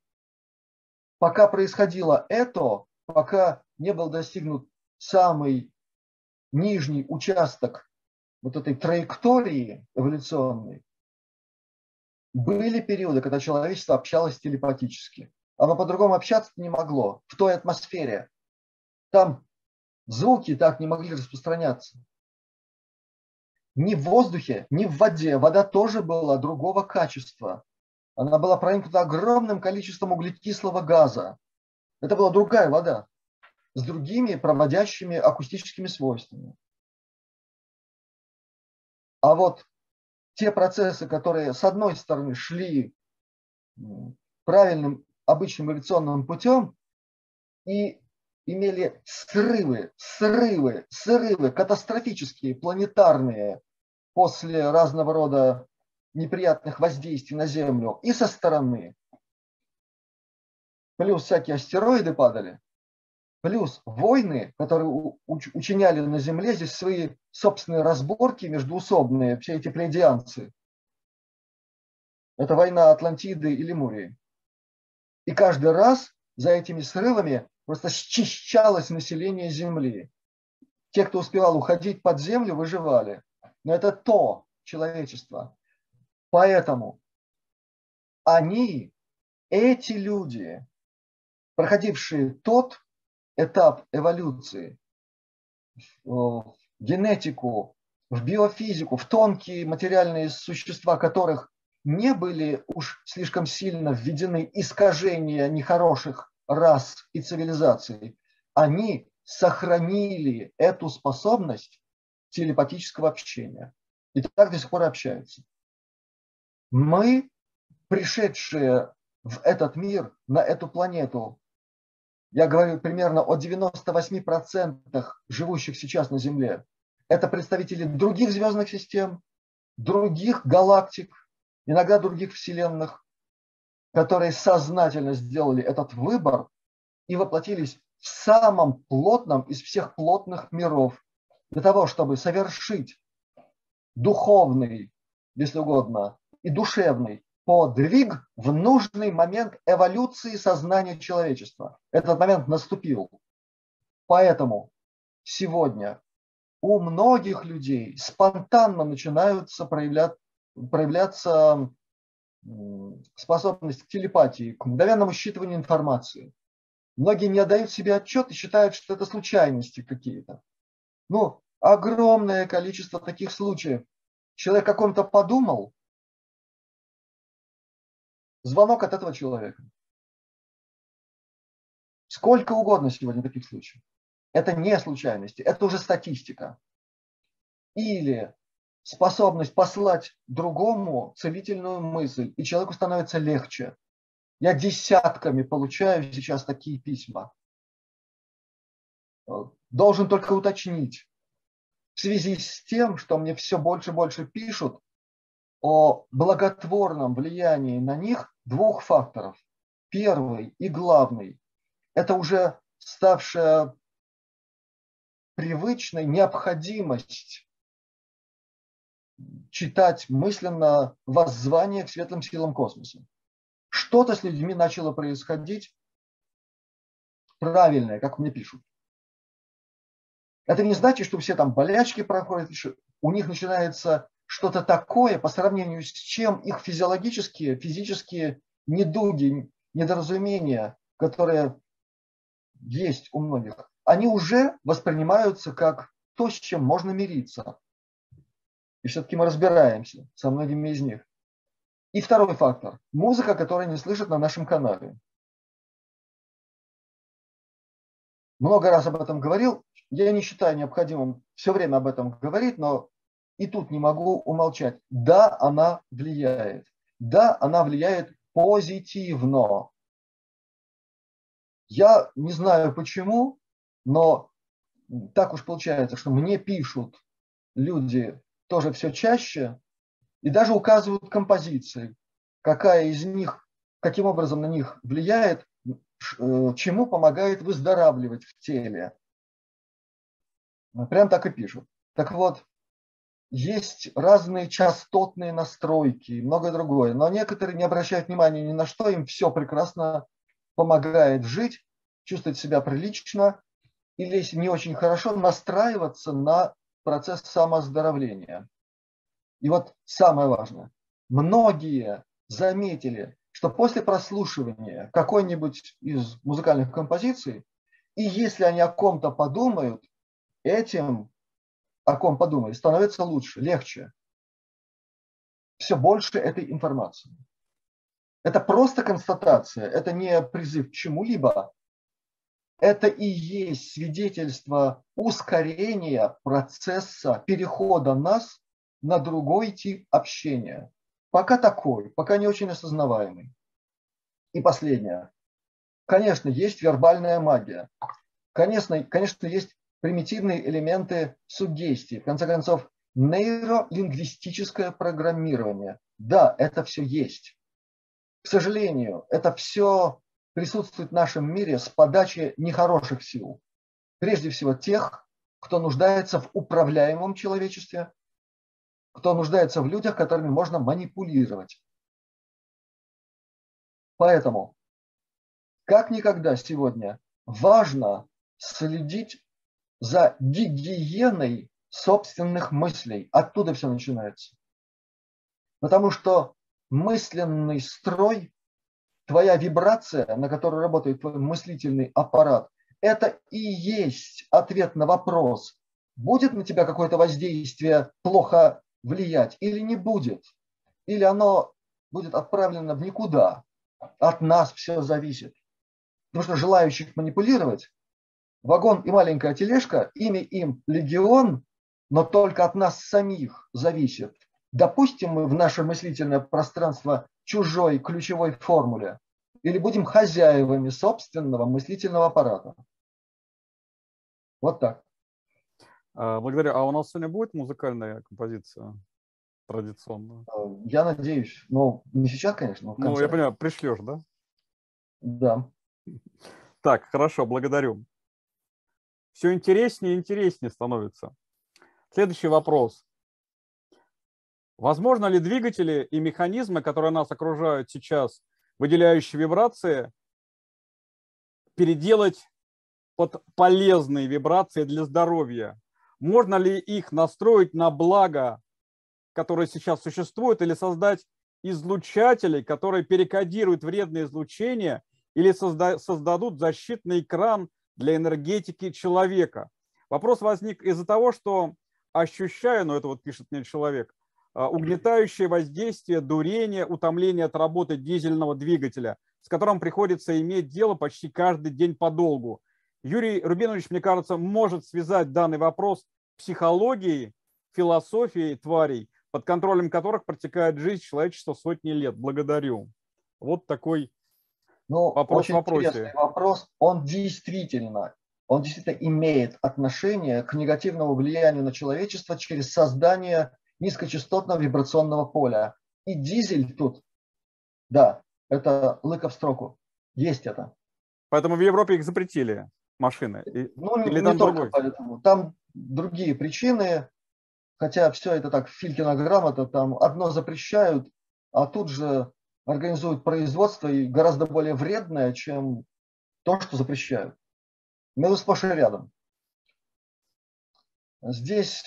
Пока происходило это, пока не был достигнут самый нижний участок вот этой траектории эволюционной, были периоды, когда человечество общалось телепатически. Оно по-другому общаться не могло в той атмосфере. Там звуки так не могли распространяться. Ни в воздухе, ни в воде. Вода тоже была другого качества. Она была проникнута огромным количеством углекислого газа. Это была другая вода с другими проводящими акустическими свойствами. А вот те процессы, которые с одной стороны шли правильным обычным эволюционным путем и имели срывы, срывы, срывы катастрофические, планетарные после разного рода неприятных воздействий на Землю и со стороны. Плюс всякие астероиды падали. Плюс войны, которые учиняли на Земле здесь свои собственные разборки междуусобные, все эти плеядианцы. Это война Атлантиды и Лемурии. И каждый раз за этими срывами просто счищалось население Земли. Те, кто успевал уходить под землю, выживали. Но это то человечество. Поэтому они, эти люди, проходившие тот этап эволюции, в генетику, в биофизику, в тонкие материальные существа, которых не были уж слишком сильно введены искажения нехороших рас и цивилизаций, они сохранили эту способность телепатического общения. И так до сих пор общаются. Мы, пришедшие в этот мир, на эту планету, я говорю примерно о 98% живущих сейчас на Земле, это представители других звездных систем, других галактик, иногда других вселенных, которые сознательно сделали этот выбор и воплотились в самом плотном из всех плотных миров для того, чтобы совершить духовный, если угодно, и душевный подвиг в нужный момент эволюции сознания человечества. Этот момент наступил. Поэтому сегодня у многих людей спонтанно начинаются проявлять, проявляться способность к телепатии, к мгновенному считыванию информации. Многие не отдают себе отчет и считают, что это случайности какие-то. Ну, огромное количество таких случаев. Человек о ком-то подумал, звонок от этого человека. Сколько угодно сегодня таких случаев. Это не случайности, это уже статистика. Или способность послать другому целительную мысль, и человеку становится легче. Я десятками получаю сейчас такие письма. Должен только уточнить. В связи с тем, что мне все больше и больше пишут о благотворном влиянии на них двух факторов. Первый и главный – это уже ставшая привычной необходимость читать мысленно воззвание к светлым силам космоса. Что-то с людьми начало происходить правильное, как мне пишут. Это не значит, что все там болячки проходят, у них начинается что-то такое, по сравнению с чем их физиологические, физические недуги, недоразумения, которые есть у многих, они уже воспринимаются как то, с чем можно мириться. И все-таки мы разбираемся со многими из них. И второй фактор – музыка, которая не слышит на нашем канале. Много раз об этом говорил. Я не считаю необходимым все время об этом говорить, но и тут не могу умолчать. Да, она влияет. Да, она влияет позитивно. Я не знаю почему, но так уж получается, что мне пишут люди тоже все чаще и даже указывают композиции, какая из них, каким образом на них влияет, э, чему помогает выздоравливать в теле. Прям так и пишут. Так вот, есть разные частотные настройки и многое другое, но некоторые не обращают внимания ни на что, им все прекрасно помогает жить, чувствовать себя прилично или, если не очень хорошо, настраиваться на процесс самооздоровления. И вот самое важное. Многие заметили, что после прослушивания какой-нибудь из музыкальных композиций, и если они о ком-то подумают, этим, о ком подумали, становится лучше, легче. Все больше этой информации. Это просто констатация, это не призыв к чему-либо, это и есть свидетельство ускорения процесса перехода нас на другой тип общения. Пока такой, пока не очень осознаваемый. И последнее. Конечно, есть вербальная магия. Конечно, конечно, есть примитивные элементы сугестии. В конце концов, нейролингвистическое программирование. Да, это все есть. К сожалению, это все присутствует в нашем мире с подачи нехороших сил. Прежде всего тех, кто нуждается в управляемом человечестве, кто нуждается в людях, которыми можно манипулировать. Поэтому, как никогда сегодня, важно следить за гигиеной собственных мыслей. Оттуда все начинается. Потому что мысленный строй твоя вибрация, на которой работает твой мыслительный аппарат, это и есть ответ на вопрос, будет на тебя какое-то воздействие плохо влиять или не будет, или оно будет отправлено в никуда. От нас все зависит. Потому что желающих манипулировать, вагон и маленькая тележка, ими им легион, но только от нас самих зависит, допустим мы в наше мыслительное пространство чужой ключевой формуле или будем хозяевами собственного мыслительного аппарата. Вот так. А, благодарю. А у нас сегодня будет музыкальная композиция традиционная? А, я надеюсь. Но не сейчас, конечно. Ну, я понимаю, пришлешь, да? Да. Так, хорошо, благодарю. Все интереснее и интереснее становится. Следующий вопрос. Возможно ли двигатели и механизмы, которые нас окружают сейчас, выделяющие вибрации, переделать под полезные вибрации для здоровья? Можно ли их настроить на благо, которое сейчас существует, или создать излучатели, которые перекодируют вредные излучения или созда- создадут защитный экран для энергетики человека? Вопрос возник из-за того, что ощущаю, ну это вот пишет мне человек, а, угнетающее воздействие, дурение, утомление от работы дизельного двигателя, с которым приходится иметь дело почти каждый день подолгу. Юрий Рубинович, мне кажется, может связать данный вопрос психологией, философией тварей, под контролем которых протекает жизнь человечества сотни лет. Благодарю. Вот такой ну, вопрос очень вопросе. интересный вопрос. Он действительно, он действительно имеет отношение к негативному влиянию на человечество через создание низкочастотного вибрационного поля. И дизель тут, да, это лыка в строку. Есть это. Поэтому в Европе их запретили машины? Ну, Или не там только другой? поэтому. Там другие причины, хотя все это так, Филькина грамота, там одно запрещают, а тут же организуют производство и гораздо более вредное, чем то, что запрещают. Между сплошь и рядом. Здесь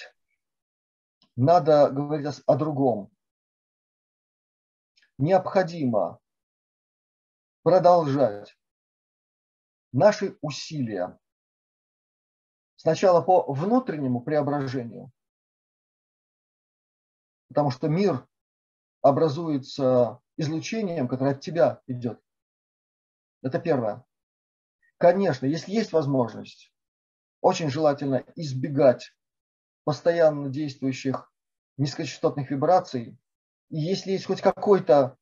надо говорить о, другом. Необходимо продолжать наши усилия сначала по внутреннему преображению, потому что мир образуется излучением, которое от тебя идет. Это первое. Конечно, если есть возможность, очень желательно избегать постоянно действующих низкочастотных вибраций. И если есть хоть какой-то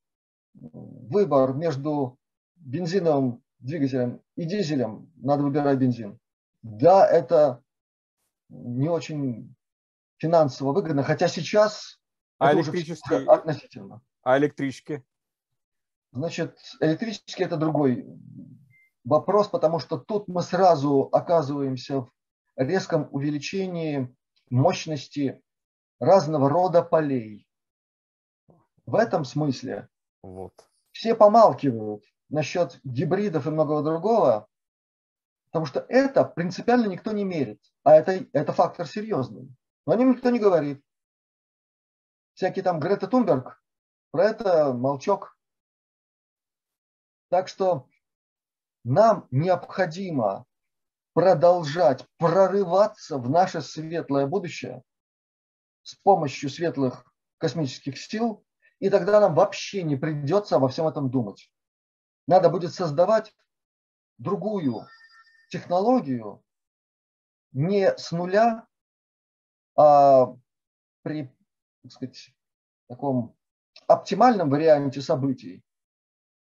выбор между бензиновым двигателем и дизелем, надо выбирать бензин. Да, это не очень финансово выгодно, хотя сейчас а это электрические уже относительно. А электрички? Значит, электрические это другой вопрос, потому что тут мы сразу оказываемся в резком увеличении мощности разного рода полей. В этом смысле вот. все помалкивают насчет гибридов и многого другого, потому что это принципиально никто не мерит, а это, это фактор серьезный. Но о нем никто не говорит. Всякий там Грета Тунберг, про это молчок. Так что нам необходимо продолжать прорываться в наше светлое будущее с помощью светлых космических сил, и тогда нам вообще не придется обо всем этом думать. Надо будет создавать другую технологию не с нуля, а при так сказать, таком оптимальном варианте событий.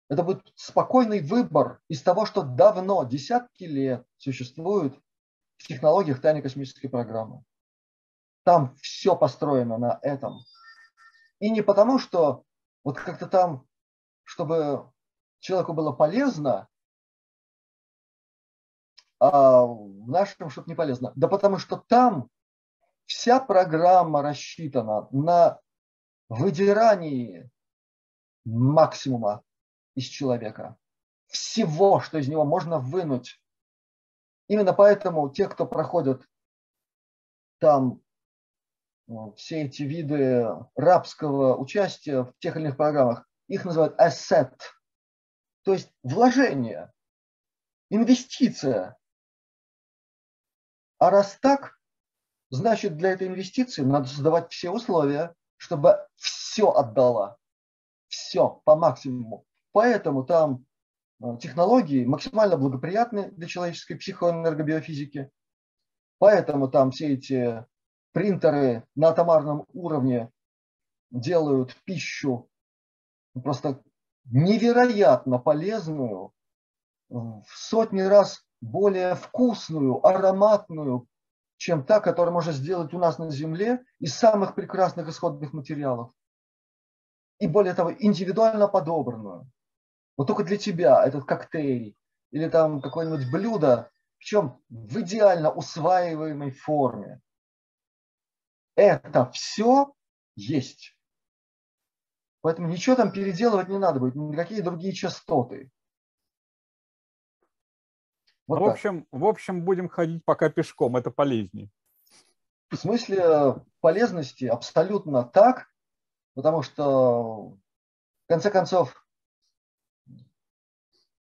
Это будет спокойный выбор из того, что давно, десятки лет существует в технологиях тайной космической программы. Там все построено на этом. И не потому, что вот как-то там, чтобы человеку было полезно, а в нашем что-то не полезно. Да потому что там вся программа рассчитана на выдирании максимума из человека. Всего, что из него можно вынуть. Именно поэтому те, кто проходят там ну, все эти виды рабского участия в тех или иных программах, их называют asset, то есть вложение, инвестиция. А раз так, значит для этой инвестиции надо создавать все условия, чтобы все отдала, все по максимуму. Поэтому там э, технологии максимально благоприятны для человеческой психоэнергобиофизики. Поэтому там все эти принтеры на атомарном уровне делают пищу просто невероятно полезную, в сотни раз более вкусную, ароматную, чем та, которая можно сделать у нас на Земле из самых прекрасных исходных материалов. И более того, индивидуально подобранную. Вот только для тебя этот коктейль или там какое-нибудь блюдо, в чем в идеально усваиваемой форме. Это все есть. Поэтому ничего там переделывать не надо будет, никакие другие частоты. Вот в, общем, в общем, будем ходить пока пешком, это полезнее. В смысле полезности абсолютно так, потому что, в конце концов,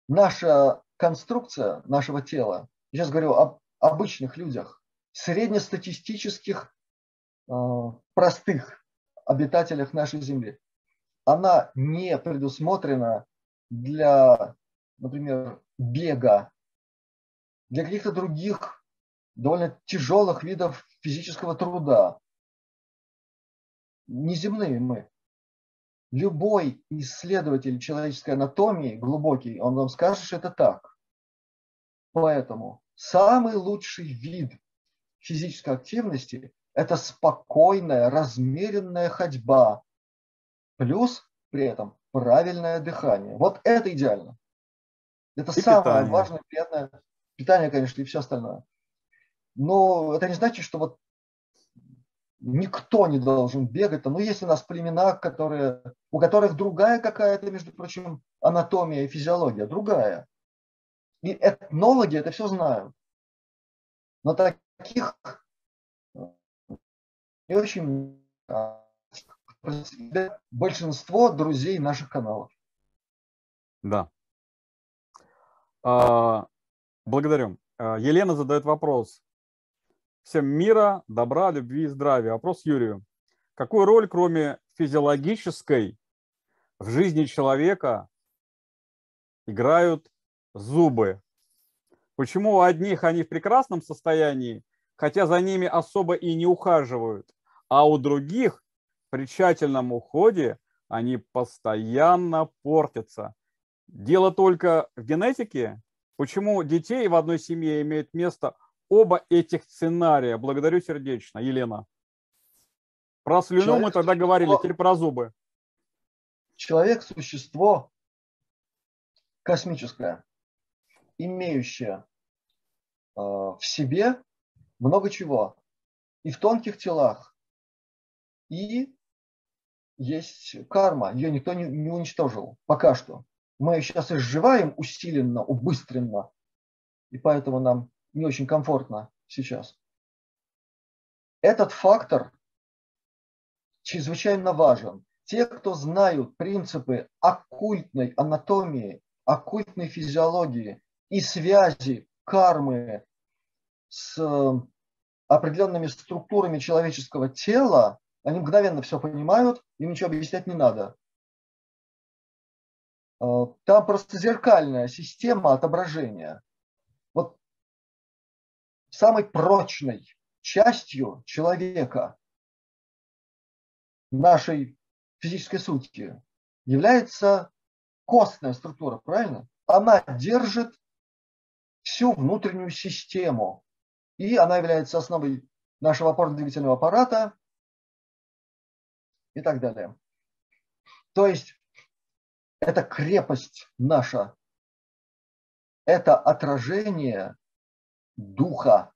наша конструкция нашего тела, я сейчас говорю об обычных людях, среднестатистических, э, простых обитателях нашей Земли, она не предусмотрена для, например, бега, для каких-то других довольно тяжелых видов физического труда. Неземные мы. Любой исследователь человеческой анатомии, глубокий, он вам скажет, что это так. Поэтому самый лучший вид физической активности – это спокойная, размеренная ходьба, плюс при этом правильное дыхание. Вот это идеально. Это и самое питание. важное, приятное питание, конечно, и все остальное. Но это не значит, что вот никто не должен бегать. Ну, есть у нас племена, которые, у которых другая какая-то, между прочим, анатомия и физиология, другая. И этнологи это все знают. Но таких не очень большинство друзей наших каналов. Да. А, благодарю. А, Елена задает вопрос. Всем мира, добра, любви и здравия. Вопрос Юрию. Какую роль, кроме физиологической, в жизни человека играют зубы? Почему у одних они в прекрасном состоянии, хотя за ними особо и не ухаживают, а у других при тщательном уходе они постоянно портятся. Дело только в генетике. Почему детей в одной семье имеют место оба этих сценария? Благодарю сердечно, Елена. Про слюну Человек мы тогда существо... говорили, теперь про зубы. Человек – существо космическое, имеющее э, в себе много чего. И в тонких телах, и есть карма, ее никто не, не уничтожил пока что. Мы сейчас изживаем усиленно, убыстренно, и поэтому нам не очень комфортно сейчас. Этот фактор чрезвычайно важен. Те, кто знают принципы оккультной анатомии, оккультной физиологии и связи кармы с э, определенными структурами человеческого тела, они мгновенно все понимают, им ничего объяснять не надо. А, там просто зеркальная система отображения. Вот самой прочной частью человека, нашей физической сути, является костная структура, правильно? Она держит всю внутреннюю систему. И она является основой нашего опорно-двигательного аппарата, и так далее. То есть это крепость наша, это отражение духа,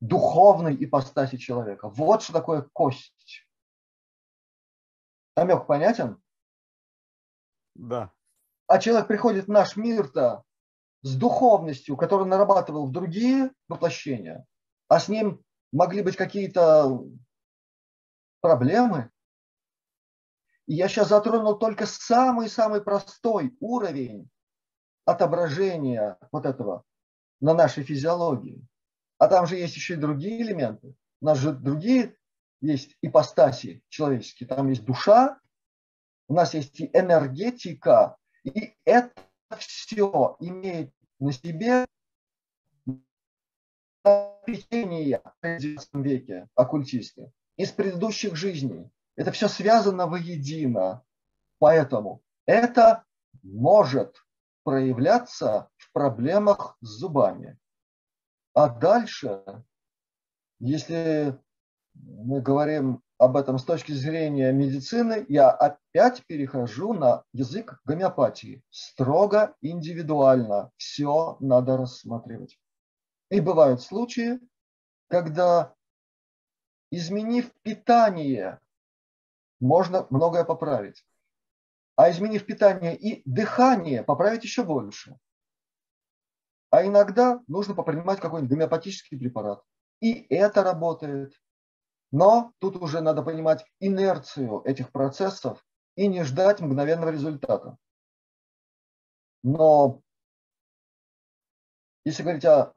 духовной ипостаси человека. Вот что такое кость. Намек понятен? Да. А человек приходит в наш мир-то с духовностью, которую нарабатывал в другие воплощения, а с ним могли быть какие-то проблемы, я сейчас затронул только самый-самый простой уровень отображения вот этого на нашей физиологии. А там же есть еще и другие элементы. У нас же другие есть ипостаси человеческие. Там есть душа, у нас есть и энергетика. И это все имеет на себе печенья в XIX веке оккультисты, из предыдущих жизней. Это все связано воедино. Поэтому это может проявляться в проблемах с зубами. А дальше, если мы говорим об этом с точки зрения медицины, я опять перехожу на язык гомеопатии. Строго индивидуально. Все надо рассматривать. И бывают случаи, когда, изменив питание, можно многое поправить. А изменив питание и дыхание, поправить еще больше. А иногда нужно попринимать какой-нибудь гомеопатический препарат. И это работает. Но тут уже надо понимать инерцию этих процессов и не ждать мгновенного результата. Но если говорить о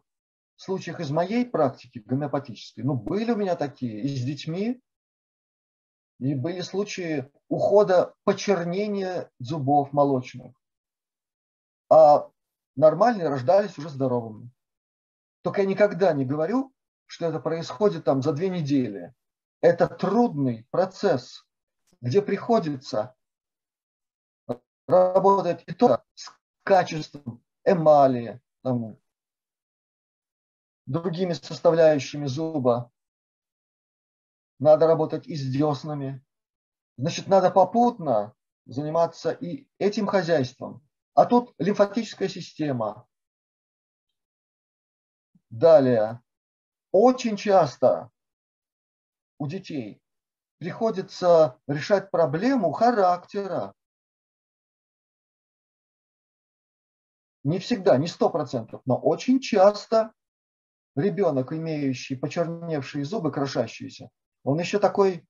случаях из моей практики гомеопатической, ну, были у меня такие и с детьми, и были случаи ухода почернения зубов молочных. А нормальные рождались уже здоровыми. Только я никогда не говорю, что это происходит там за две недели это трудный процесс, где приходится работать и то с качеством эмали, там, другими составляющими зуба. Надо работать и с деснами. Значит, надо попутно заниматься и этим хозяйством. А тут лимфатическая система. Далее. Очень часто у детей приходится решать проблему характера. Не всегда, не сто процентов, но очень часто ребенок, имеющий почерневшие зубы, крошащиеся, он еще такой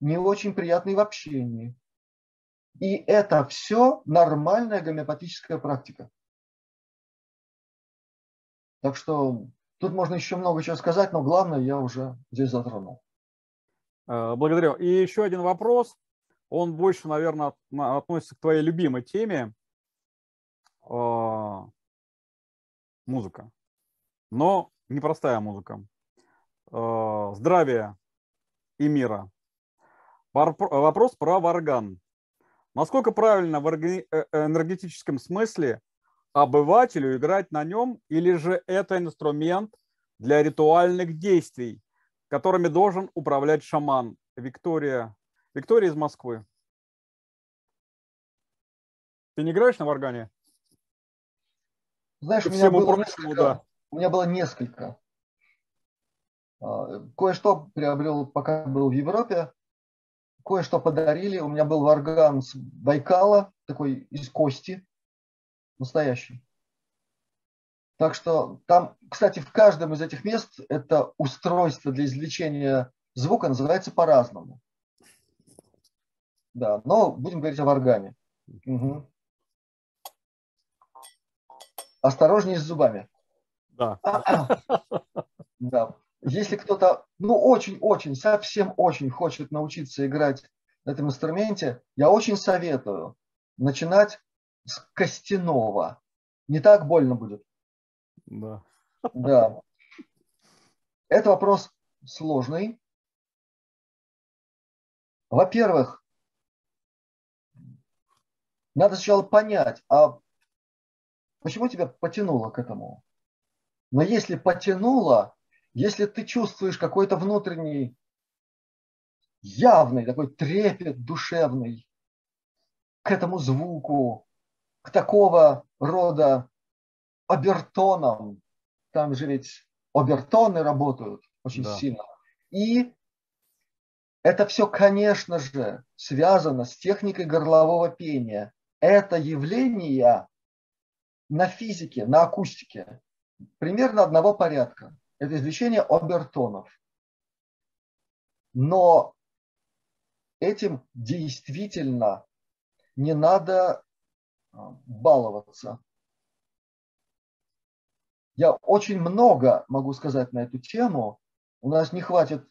не очень приятный в общении. И это все нормальная гомеопатическая практика. Так что тут можно еще много чего сказать, но главное я уже здесь затронул. Э, благодарю. И еще один вопрос. Он больше, наверное, относится к твоей любимой теме. Э, музыка. Но непростая музыка. Э, здравия и мира. Вопрос про варган. Насколько правильно в энергетическом смысле обывателю играть на нем, или же это инструмент для ритуальных действий, которыми должен управлять шаман. Виктория. Виктория из Москвы. Ты не играешь на варгане? Знаешь, у меня, было несколько, да. у меня было несколько. А, кое-что приобрел, пока был в Европе. Кое-что подарили. У меня был варган с Байкала, такой из кости, настоящий. Так что там, кстати, в каждом из этих мест это устройство для извлечения звука называется по-разному. Да, но будем говорить об органе. Угу. Осторожнее с зубами. Да. Да. Если кто-то, ну, очень-очень, совсем очень хочет научиться играть на этом инструменте, я очень советую начинать с костяного. Не так больно будет. Да. Да. Это вопрос сложный. Во-первых, надо сначала понять, а почему тебя потянуло к этому? Но если потянуло, если ты чувствуешь какой-то внутренний, явный такой трепет душевный к этому звуку, к такого рода обертоном. Там же ведь обертоны работают очень да. сильно. И это все, конечно же, связано с техникой горлового пения. Это явление на физике, на акустике примерно одного порядка. Это извлечение обертонов. Но этим действительно не надо а, баловаться. Я очень много могу сказать на эту тему. У нас не хватит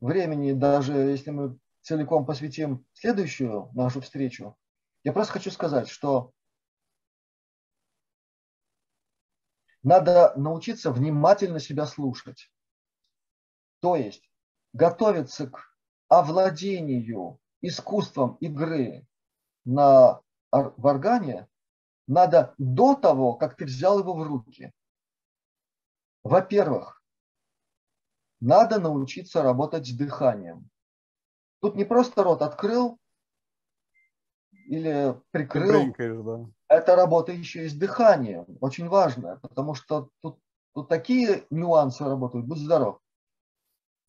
времени, даже если мы целиком посвятим следующую нашу встречу. Я просто хочу сказать, что надо научиться внимательно себя слушать. То есть готовиться к овладению искусством игры на, в органе надо до того, как ты взял его в руки. Во-первых, надо научиться работать с дыханием. Тут не просто рот открыл или прикрыл. да. Это работа еще и с дыханием. Очень важно, потому что тут, тут такие нюансы работают. Будь здоров.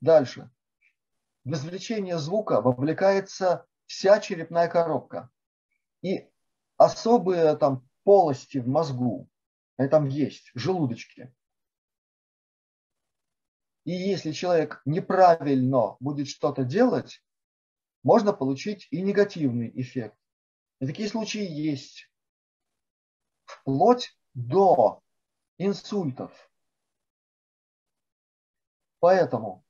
Дальше. В извлечение звука вовлекается вся черепная коробка. И особые там полости в мозгу, они там есть, желудочки. И если человек неправильно будет что-то делать, можно получить и негативный эффект. И такие случаи есть. Вплоть до инсультов. Поэтому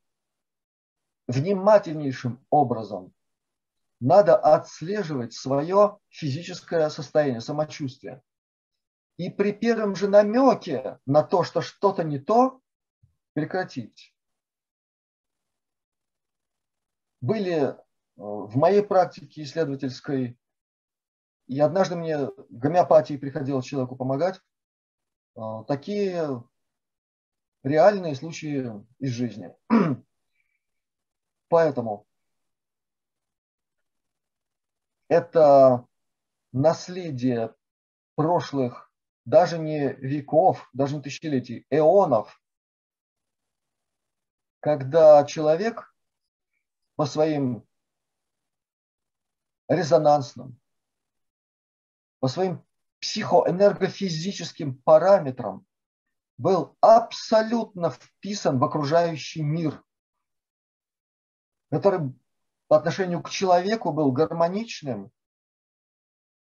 внимательнейшим образом надо отслеживать свое физическое состояние, самочувствие. И при первом же намеке на то, что что-то не то, прекратить. Были э, в моей практике исследовательской, и однажды мне гомеопатии приходилось человеку помогать, э, такие реальные случаи из жизни. Поэтому это наследие прошлых, даже не веков, даже не тысячелетий, эонов, когда человек по своим резонансным, по своим психоэнергофизическим параметрам был абсолютно вписан в окружающий мир, который по отношению к человеку был гармоничным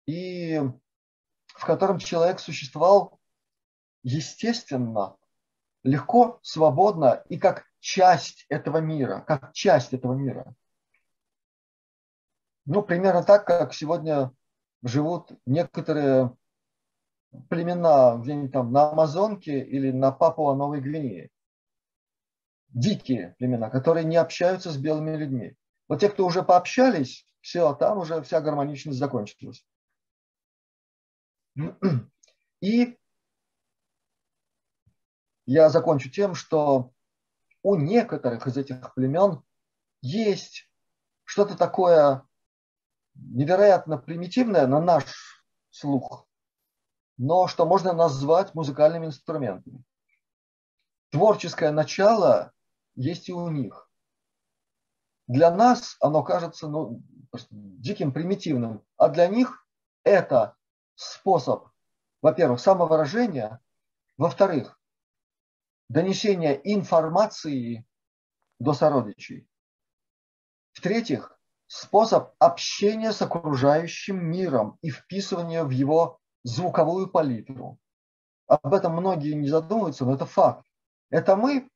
и в котором человек существовал естественно, легко, свободно и как часть этого мира, как часть этого мира. Ну, примерно так, как сегодня живут некоторые племена где-нибудь там на Амазонке или на Папуа-Новой Гвинее. Дикие племена, которые не общаются с белыми людьми. Вот те, кто уже пообщались, все, там уже вся гармоничность закончилась. И я закончу тем, что у некоторых из этих племен есть что-то такое невероятно примитивное на наш слух, но что можно назвать музыкальными инструментами. Творческое начало есть и у них. Для нас оно кажется ну, диким, примитивным, а для них это способ, во-первых, самовыражения, во-вторых, донесения информации до сородичей, в-третьих, способ общения с окружающим миром и вписывания в его звуковую палитру. Об этом многие не задумываются, но это факт. Это мы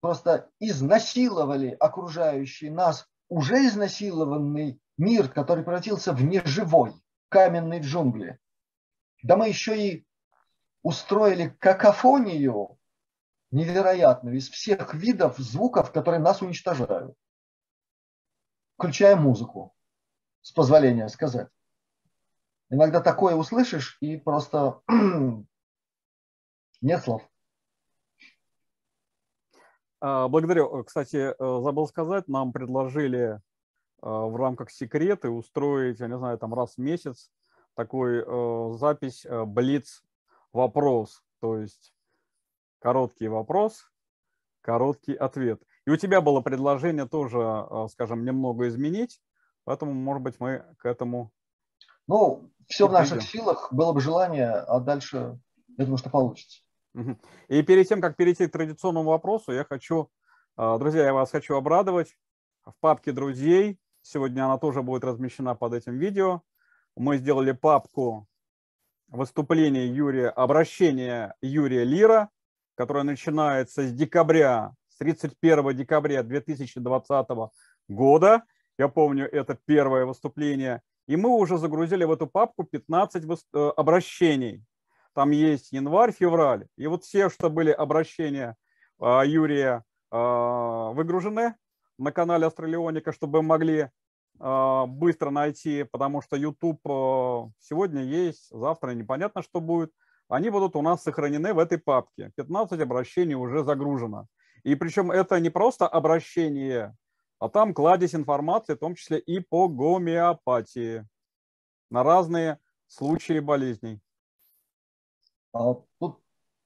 просто изнасиловали окружающий нас, уже изнасилованный мир, который превратился в неживой, каменной джунгли. Да мы еще и устроили какофонию невероятную из всех видов звуков, которые нас уничтожают, включая музыку, с позволения сказать. Иногда такое услышишь и просто нет слов. А, благодарю. Кстати, э, забыл сказать, нам предложили э, в рамках секреты устроить, я не знаю, там раз в месяц такой э, запись Блиц вопрос. То есть короткий вопрос, короткий ответ. И у тебя было предложение тоже, скажем, немного изменить, поэтому, может быть, мы к этому... Ну, все в наших силах, было бы желание, а дальше, я думаю, что получится. И перед тем, как перейти к традиционному вопросу, я хочу, а, друзья, я вас хочу обрадовать. В папке друзей, сегодня она тоже будет размещена под этим видео, мы сделали папку выступления Юрия, обращение Юрия Лира, которое начинается с декабря, 31 декабря 2020 года. Я помню, это первое выступление. И мы уже загрузили в эту папку 15 э, обращений там есть январь, февраль. И вот все, что были обращения а, Юрия, а, выгружены на канале Астралионика, чтобы могли а, быстро найти, потому что YouTube сегодня есть, завтра непонятно, что будет. Они будут у нас сохранены в этой папке. 15 обращений уже загружено. И причем это не просто обращение, а там кладезь информации, в том числе и по гомеопатии на разные случаи болезней. А, тут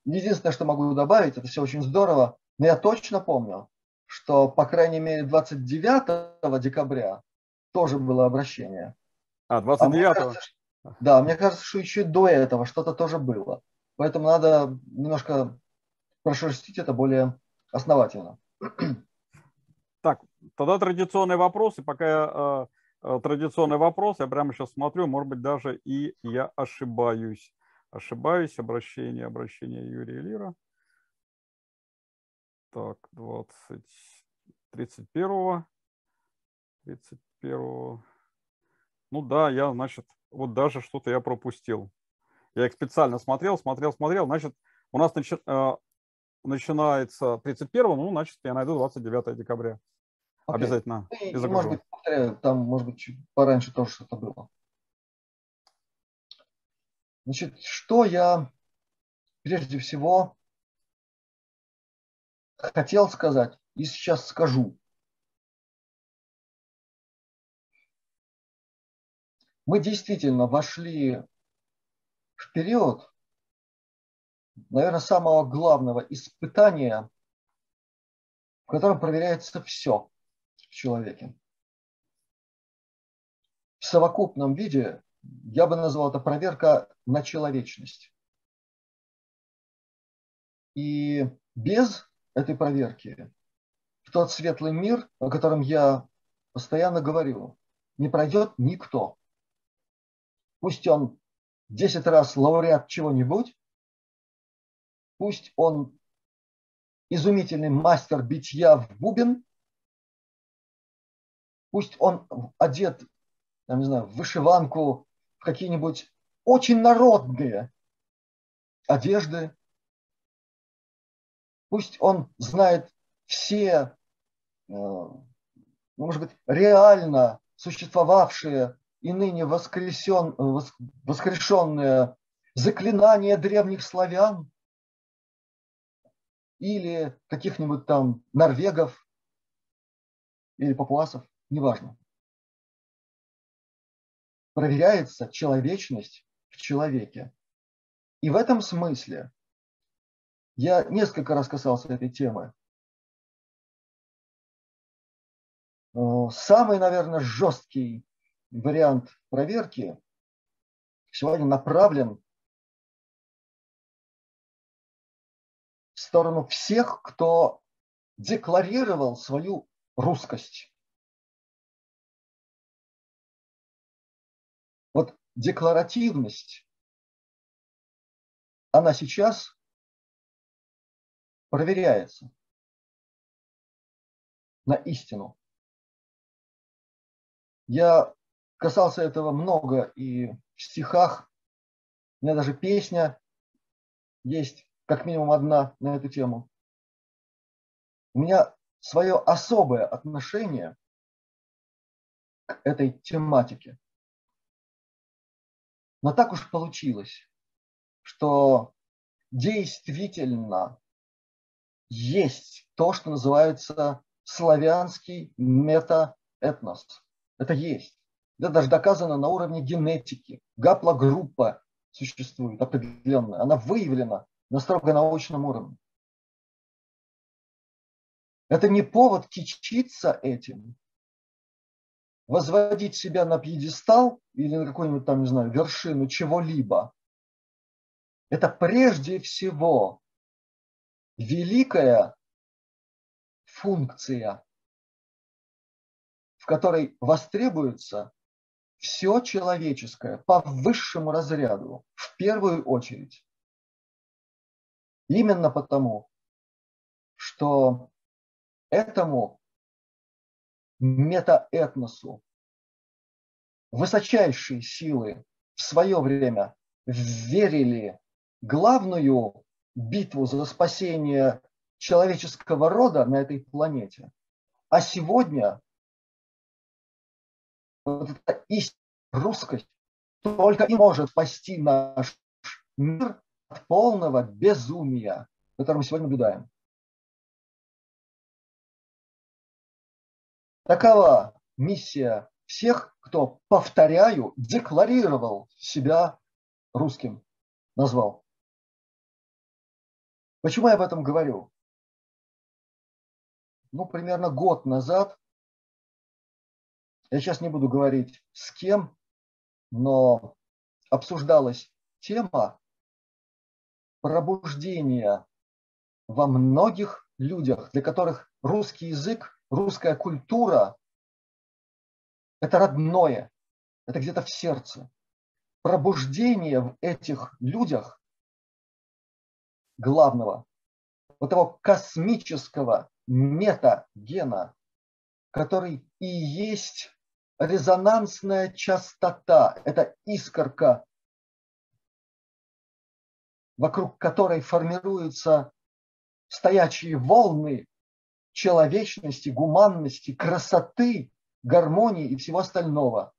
единственное, что могу добавить, это все очень здорово, но я точно помню, что, по крайней мере, 29 декабря тоже было обращение. А, 29 а кажется, Да, мне кажется, что еще до этого что-то тоже было. Поэтому надо немножко прошерстить это более основательно. Так, тогда традиционные вопросы. Пока я, э, э, традиционный вопрос, я прямо сейчас смотрю, может быть, даже и я ошибаюсь ошибаюсь, обращение, обращение Юрия Лира. Так, 20, 31, 31. Ну да, я, значит, вот даже что-то я пропустил. Я их специально смотрел, смотрел, смотрел. Значит, у нас начи, э, начинается 31, ну, значит, я найду 29 декабря. Okay. Обязательно. И, и, может быть, там, может быть, чуть пораньше тоже что-то было. Значит, что я прежде всего хотел сказать и сейчас скажу. Мы действительно вошли в период, наверное, самого главного испытания, в котором проверяется все в человеке. В совокупном виде я бы назвал это проверка на человечность. И без этой проверки в тот светлый мир, о котором я постоянно говорю, не пройдет никто. Пусть он 10 раз лауреат чего-нибудь, пусть он изумительный мастер битья в бубен, пусть он одет, я не знаю, в вышиванку какие-нибудь очень народные одежды. Пусть он знает все, э, ну, может быть, реально существовавшие и ныне воскресен, воскрешенные заклинания древних славян или каких-нибудь там норвегов или папуасов, неважно проверяется человечность в человеке. И в этом смысле я несколько раз касался этой темы. Э, самый, наверное, жесткий вариант проверки сегодня направлен сторону всех, кто декларировал свою русскость. Вот декларативность, она сейчас проверяется на истину. Я касался этого много и в стихах. У меня даже песня есть, как минимум одна на эту тему. У меня свое особое отношение к этой тематике. Но так уж получилось, что действительно есть то, что называется славянский метаэтнос. Это есть. Это даже доказано на уровне генетики. Гаплогруппа существует определенная. Она выявлена на строго научном уровне. Это не повод кичиться этим, возводить себя на пьедестал или на какую-нибудь там, не знаю, вершину чего-либо, это прежде всего великая функция, в которой востребуется все человеческое по высшему разряду, в первую очередь. Именно потому, что этому метаэтносу. Высочайшие силы в свое время верили главную битву за спасение человеческого рода на этой планете. А сегодня вот эта истинная русскость только и может спасти наш мир от полного безумия, который мы сегодня наблюдаем. Такова миссия всех, кто, повторяю, декларировал себя русским, назвал. Почему я об этом говорю? Ну, примерно год назад, я сейчас не буду говорить с кем, но обсуждалась тема пробуждения во многих людях, для которых русский язык, русская культура – это родное, это где-то в сердце. Пробуждение в этих людях главного, вот того космического метагена, который и есть резонансная частота, это искорка, вокруг которой формируются стоячие волны человечности, гуманности, красоты, гармонии и всего остального.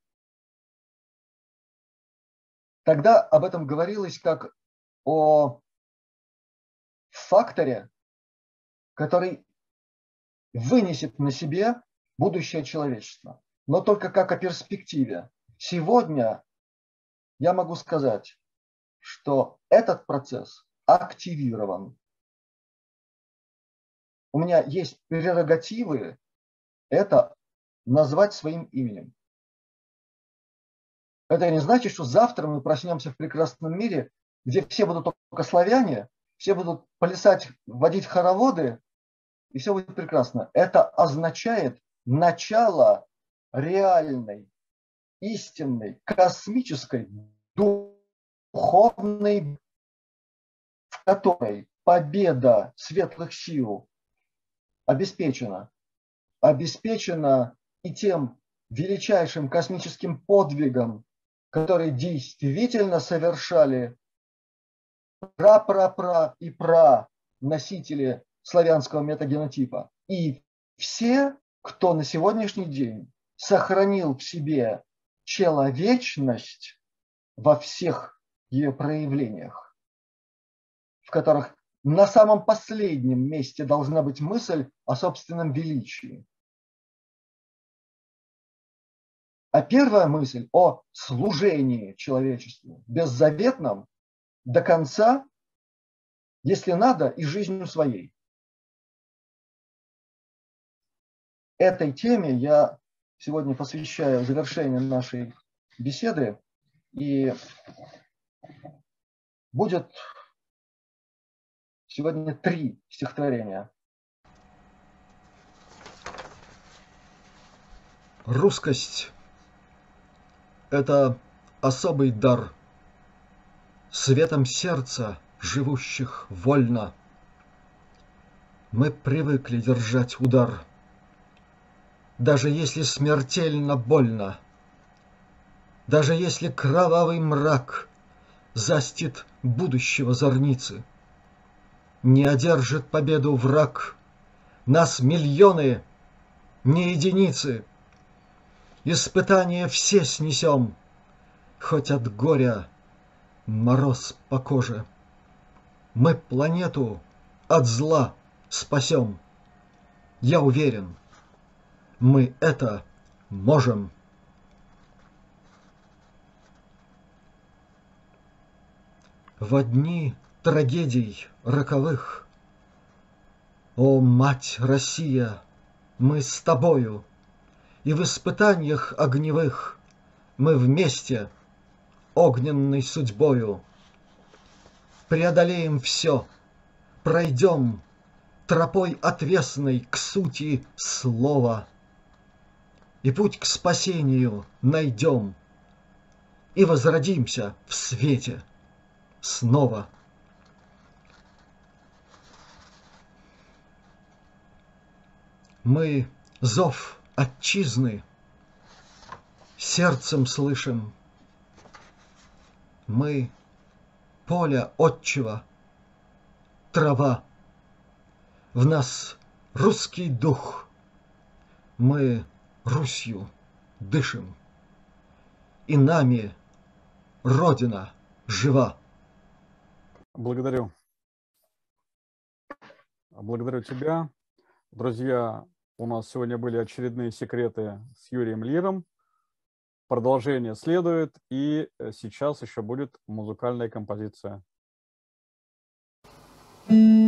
Тогда об этом говорилось как о факторе, который вынесет на себе будущее человечества, но только как о перспективе. Сегодня я могу сказать, что этот процесс активирован. У меня есть прерогативы это назвать своим именем. Это не значит, что завтра мы проснемся в прекрасном мире, где все будут только славяне, все будут плясать, водить хороводы, и все будет прекрасно. Это означает начало реальной, истинной, космической, духовной, в которой победа светлых сил обеспечена. Обеспечена и тем величайшим космическим подвигом, который действительно совершали пра-пра-пра и пра носители славянского метагенотипа. И все, кто на сегодняшний день сохранил в себе человечность во всех ее проявлениях, в которых на самом последнем месте должна быть мысль о собственном величии. А первая мысль о служении человечеству, беззаветном, до конца, если надо, и жизнью своей. Этой теме я сегодня посвящаю завершение нашей беседы. И будет сегодня три стихотворения. Русскость – это особый дар – светом сердца, живущих вольно. Мы привыкли держать удар, даже если смертельно больно, даже если кровавый мрак застит будущего зорницы. Не одержит победу враг, нас миллионы, не единицы. Испытания все снесем, хоть от горя мороз по коже. Мы планету от зла спасем. Я уверен, мы это можем. В дни трагедий роковых, О, мать Россия, мы с тобою, И в испытаниях огневых Мы вместе огненной судьбою. Преодолеем все, пройдем тропой отвесной к сути слова. И путь к спасению найдем, и возродимся в свете снова. Мы зов отчизны сердцем слышим, мы поля отчего, трава. В нас русский дух, мы Русью дышим, и нами Родина жива. Благодарю. Благодарю тебя. Друзья, у нас сегодня были очередные секреты с Юрием Лиром. Продолжение следует, и э, сейчас еще будет музыкальная композиция. thank you